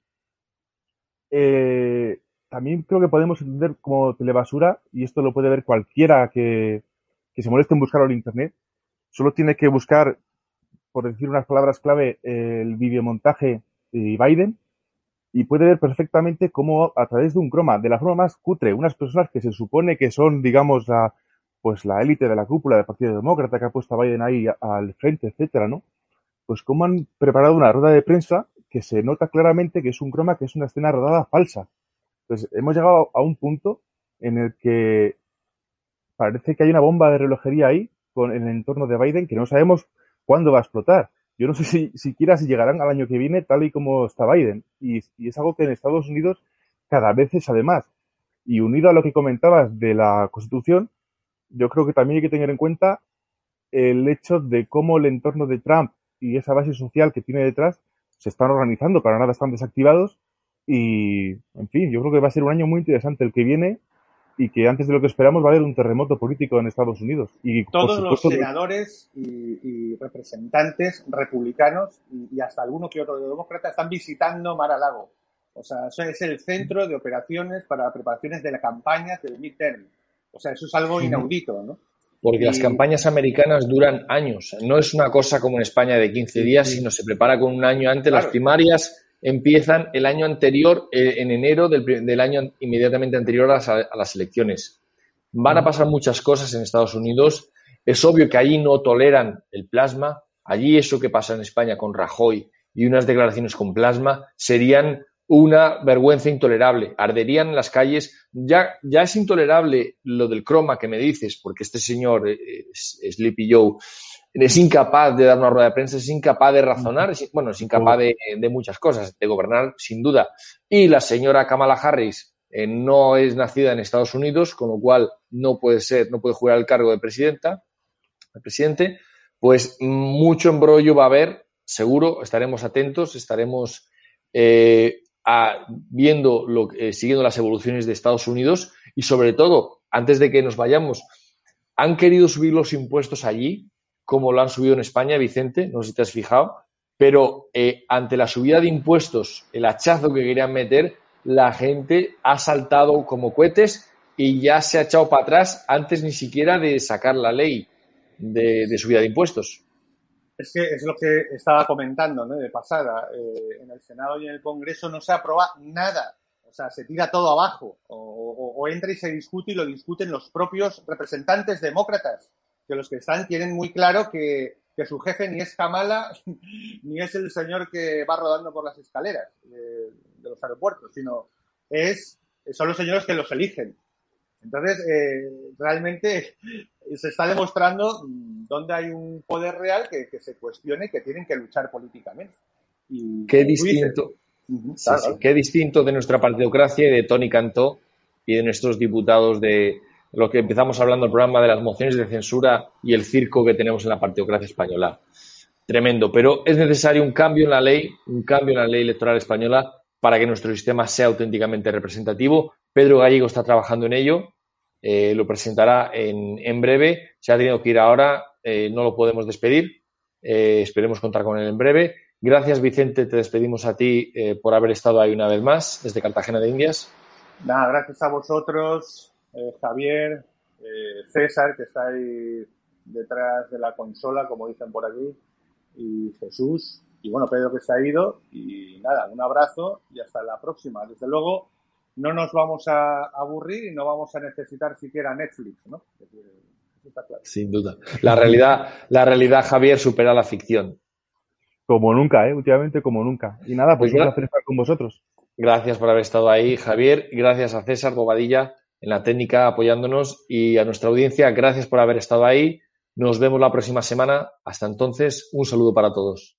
eh, también creo que podemos entender como telebasura, y esto lo puede ver cualquiera que, que se moleste en buscarlo en Internet, solo tiene que buscar, por decir unas palabras clave, el videomontaje de Biden, y puede ver perfectamente cómo a través de un croma, de la forma más cutre, unas personas que se supone que son, digamos, la, pues la élite de la cúpula del Partido Demócrata que ha puesto a Biden ahí al frente, etcétera, ¿no? Pues cómo han preparado una rueda de prensa que se nota claramente que es un croma que es una escena rodada falsa. Entonces, hemos llegado a un punto en el que parece que hay una bomba de relojería ahí con, en el entorno de Biden que no sabemos cuándo va a explotar. Yo no sé si siquiera si llegarán al año que viene tal y como está Biden. Y, y es algo que en Estados Unidos cada vez es además. Y unido a lo que comentabas de la Constitución, yo creo que también hay que tener en cuenta el hecho de cómo el entorno de Trump y esa base social que tiene detrás se están organizando, para nada están desactivados y, en fin, yo creo que va a ser un año muy interesante el que viene y que antes de lo que esperamos va a haber un terremoto político en Estados Unidos. Y Todos los senadores y, y, representantes republicanos y, y, hasta alguno que otro de demócratas están visitando Mar-a-Lago. O sea, eso es el centro de operaciones para preparaciones de la campaña del midterm. O sea, eso es algo inaudito, ¿no? Porque las campañas americanas duran años. No es una cosa como en España de 15 días, sino se prepara con un año antes. Claro. Las primarias empiezan el año anterior, eh, en enero del, del, año inmediatamente anterior a las, a las, elecciones. Van a pasar muchas cosas en Estados Unidos. Es obvio que allí no toleran el plasma. Allí eso que pasa en España con Rajoy y unas declaraciones con plasma serían una vergüenza intolerable. Arderían las calles. Ya, ya es intolerable lo del croma que me dices, porque este señor, eh, Sleepy Joe, es incapaz de dar una rueda de prensa, es incapaz de razonar, es, bueno, es incapaz de, de, muchas cosas, de gobernar sin duda. Y la señora Kamala Harris eh, no es nacida en Estados Unidos, con lo cual no puede ser, no puede jugar el cargo de presidenta, de presidente, pues mucho embrollo va a haber, seguro, estaremos atentos, estaremos eh, viendo, lo, eh, siguiendo las evoluciones de Estados Unidos y sobre todo, antes de que nos vayamos, han querido subir los impuestos allí, como lo han subido en España, Vicente, no sé si te has fijado, pero eh, ante la subida de impuestos, el hachazo que querían meter, la gente ha saltado como cohetes y ya se ha echado para atrás antes ni siquiera de sacar la ley de, de subida de impuestos. Es que es lo que estaba comentando ¿no? de pasada. Eh, en el Senado y en el Congreso no se aprueba nada. O sea, se tira todo abajo. O, entra y se discute y lo discuten los propios representantes demócratas que los que están tienen muy claro que, su jefe ni es Kamala ni es el señor que va rodando por las escaleras de, de los aeropuertos, sino es, son los señores que los eligen. Entonces, eh, realmente se está demostrando dónde hay un poder real que, que, se cuestione que tienen que luchar políticamente. Y, qué distinto. Dices, uh -huh, sí, claro. sí, qué distinto de nuestra partidocracia y de Tony Cantó y de nuestros diputados de, lo que empezamos hablando el programa de las mociones de censura y el circo que tenemos en la partidocracia española. Tremendo, pero es necesario un cambio en la ley, un cambio en la ley electoral española para que nuestro sistema sea auténticamente representativo. Pedro Gallego está trabajando en ello, eh, lo presentará en, en, breve. Se ha tenido que ir ahora, eh, no lo podemos despedir. Eh, esperemos contar con él en breve. Gracias, Vicente, te despedimos a ti por haber estado ahí una vez más desde Cartagena de Indias. Nada, gracias a vosotros Javier, César, que está ahí detrás de la consola, como dicen por aquí, y Jesús, y bueno, Pedro que se ha ido, y nada, un abrazo y hasta la próxima. Desde luego, no nos vamos a aburrir y no vamos a necesitar siquiera Netflix, ¿no? Claro. Sin duda. La realidad, la realidad, Javier, supera la ficción. Como nunca, ¿eh? Últimamente como nunca. Y nada, pues, pues un placer estar con vosotros. Gracias por haber estado ahí, Javier. Gracias a César Bobadilla en la técnica apoyándonos y a nuestra audiencia, gracias por haber estado ahí. Nos vemos la próxima semana. Hasta entonces, un saludo para todos.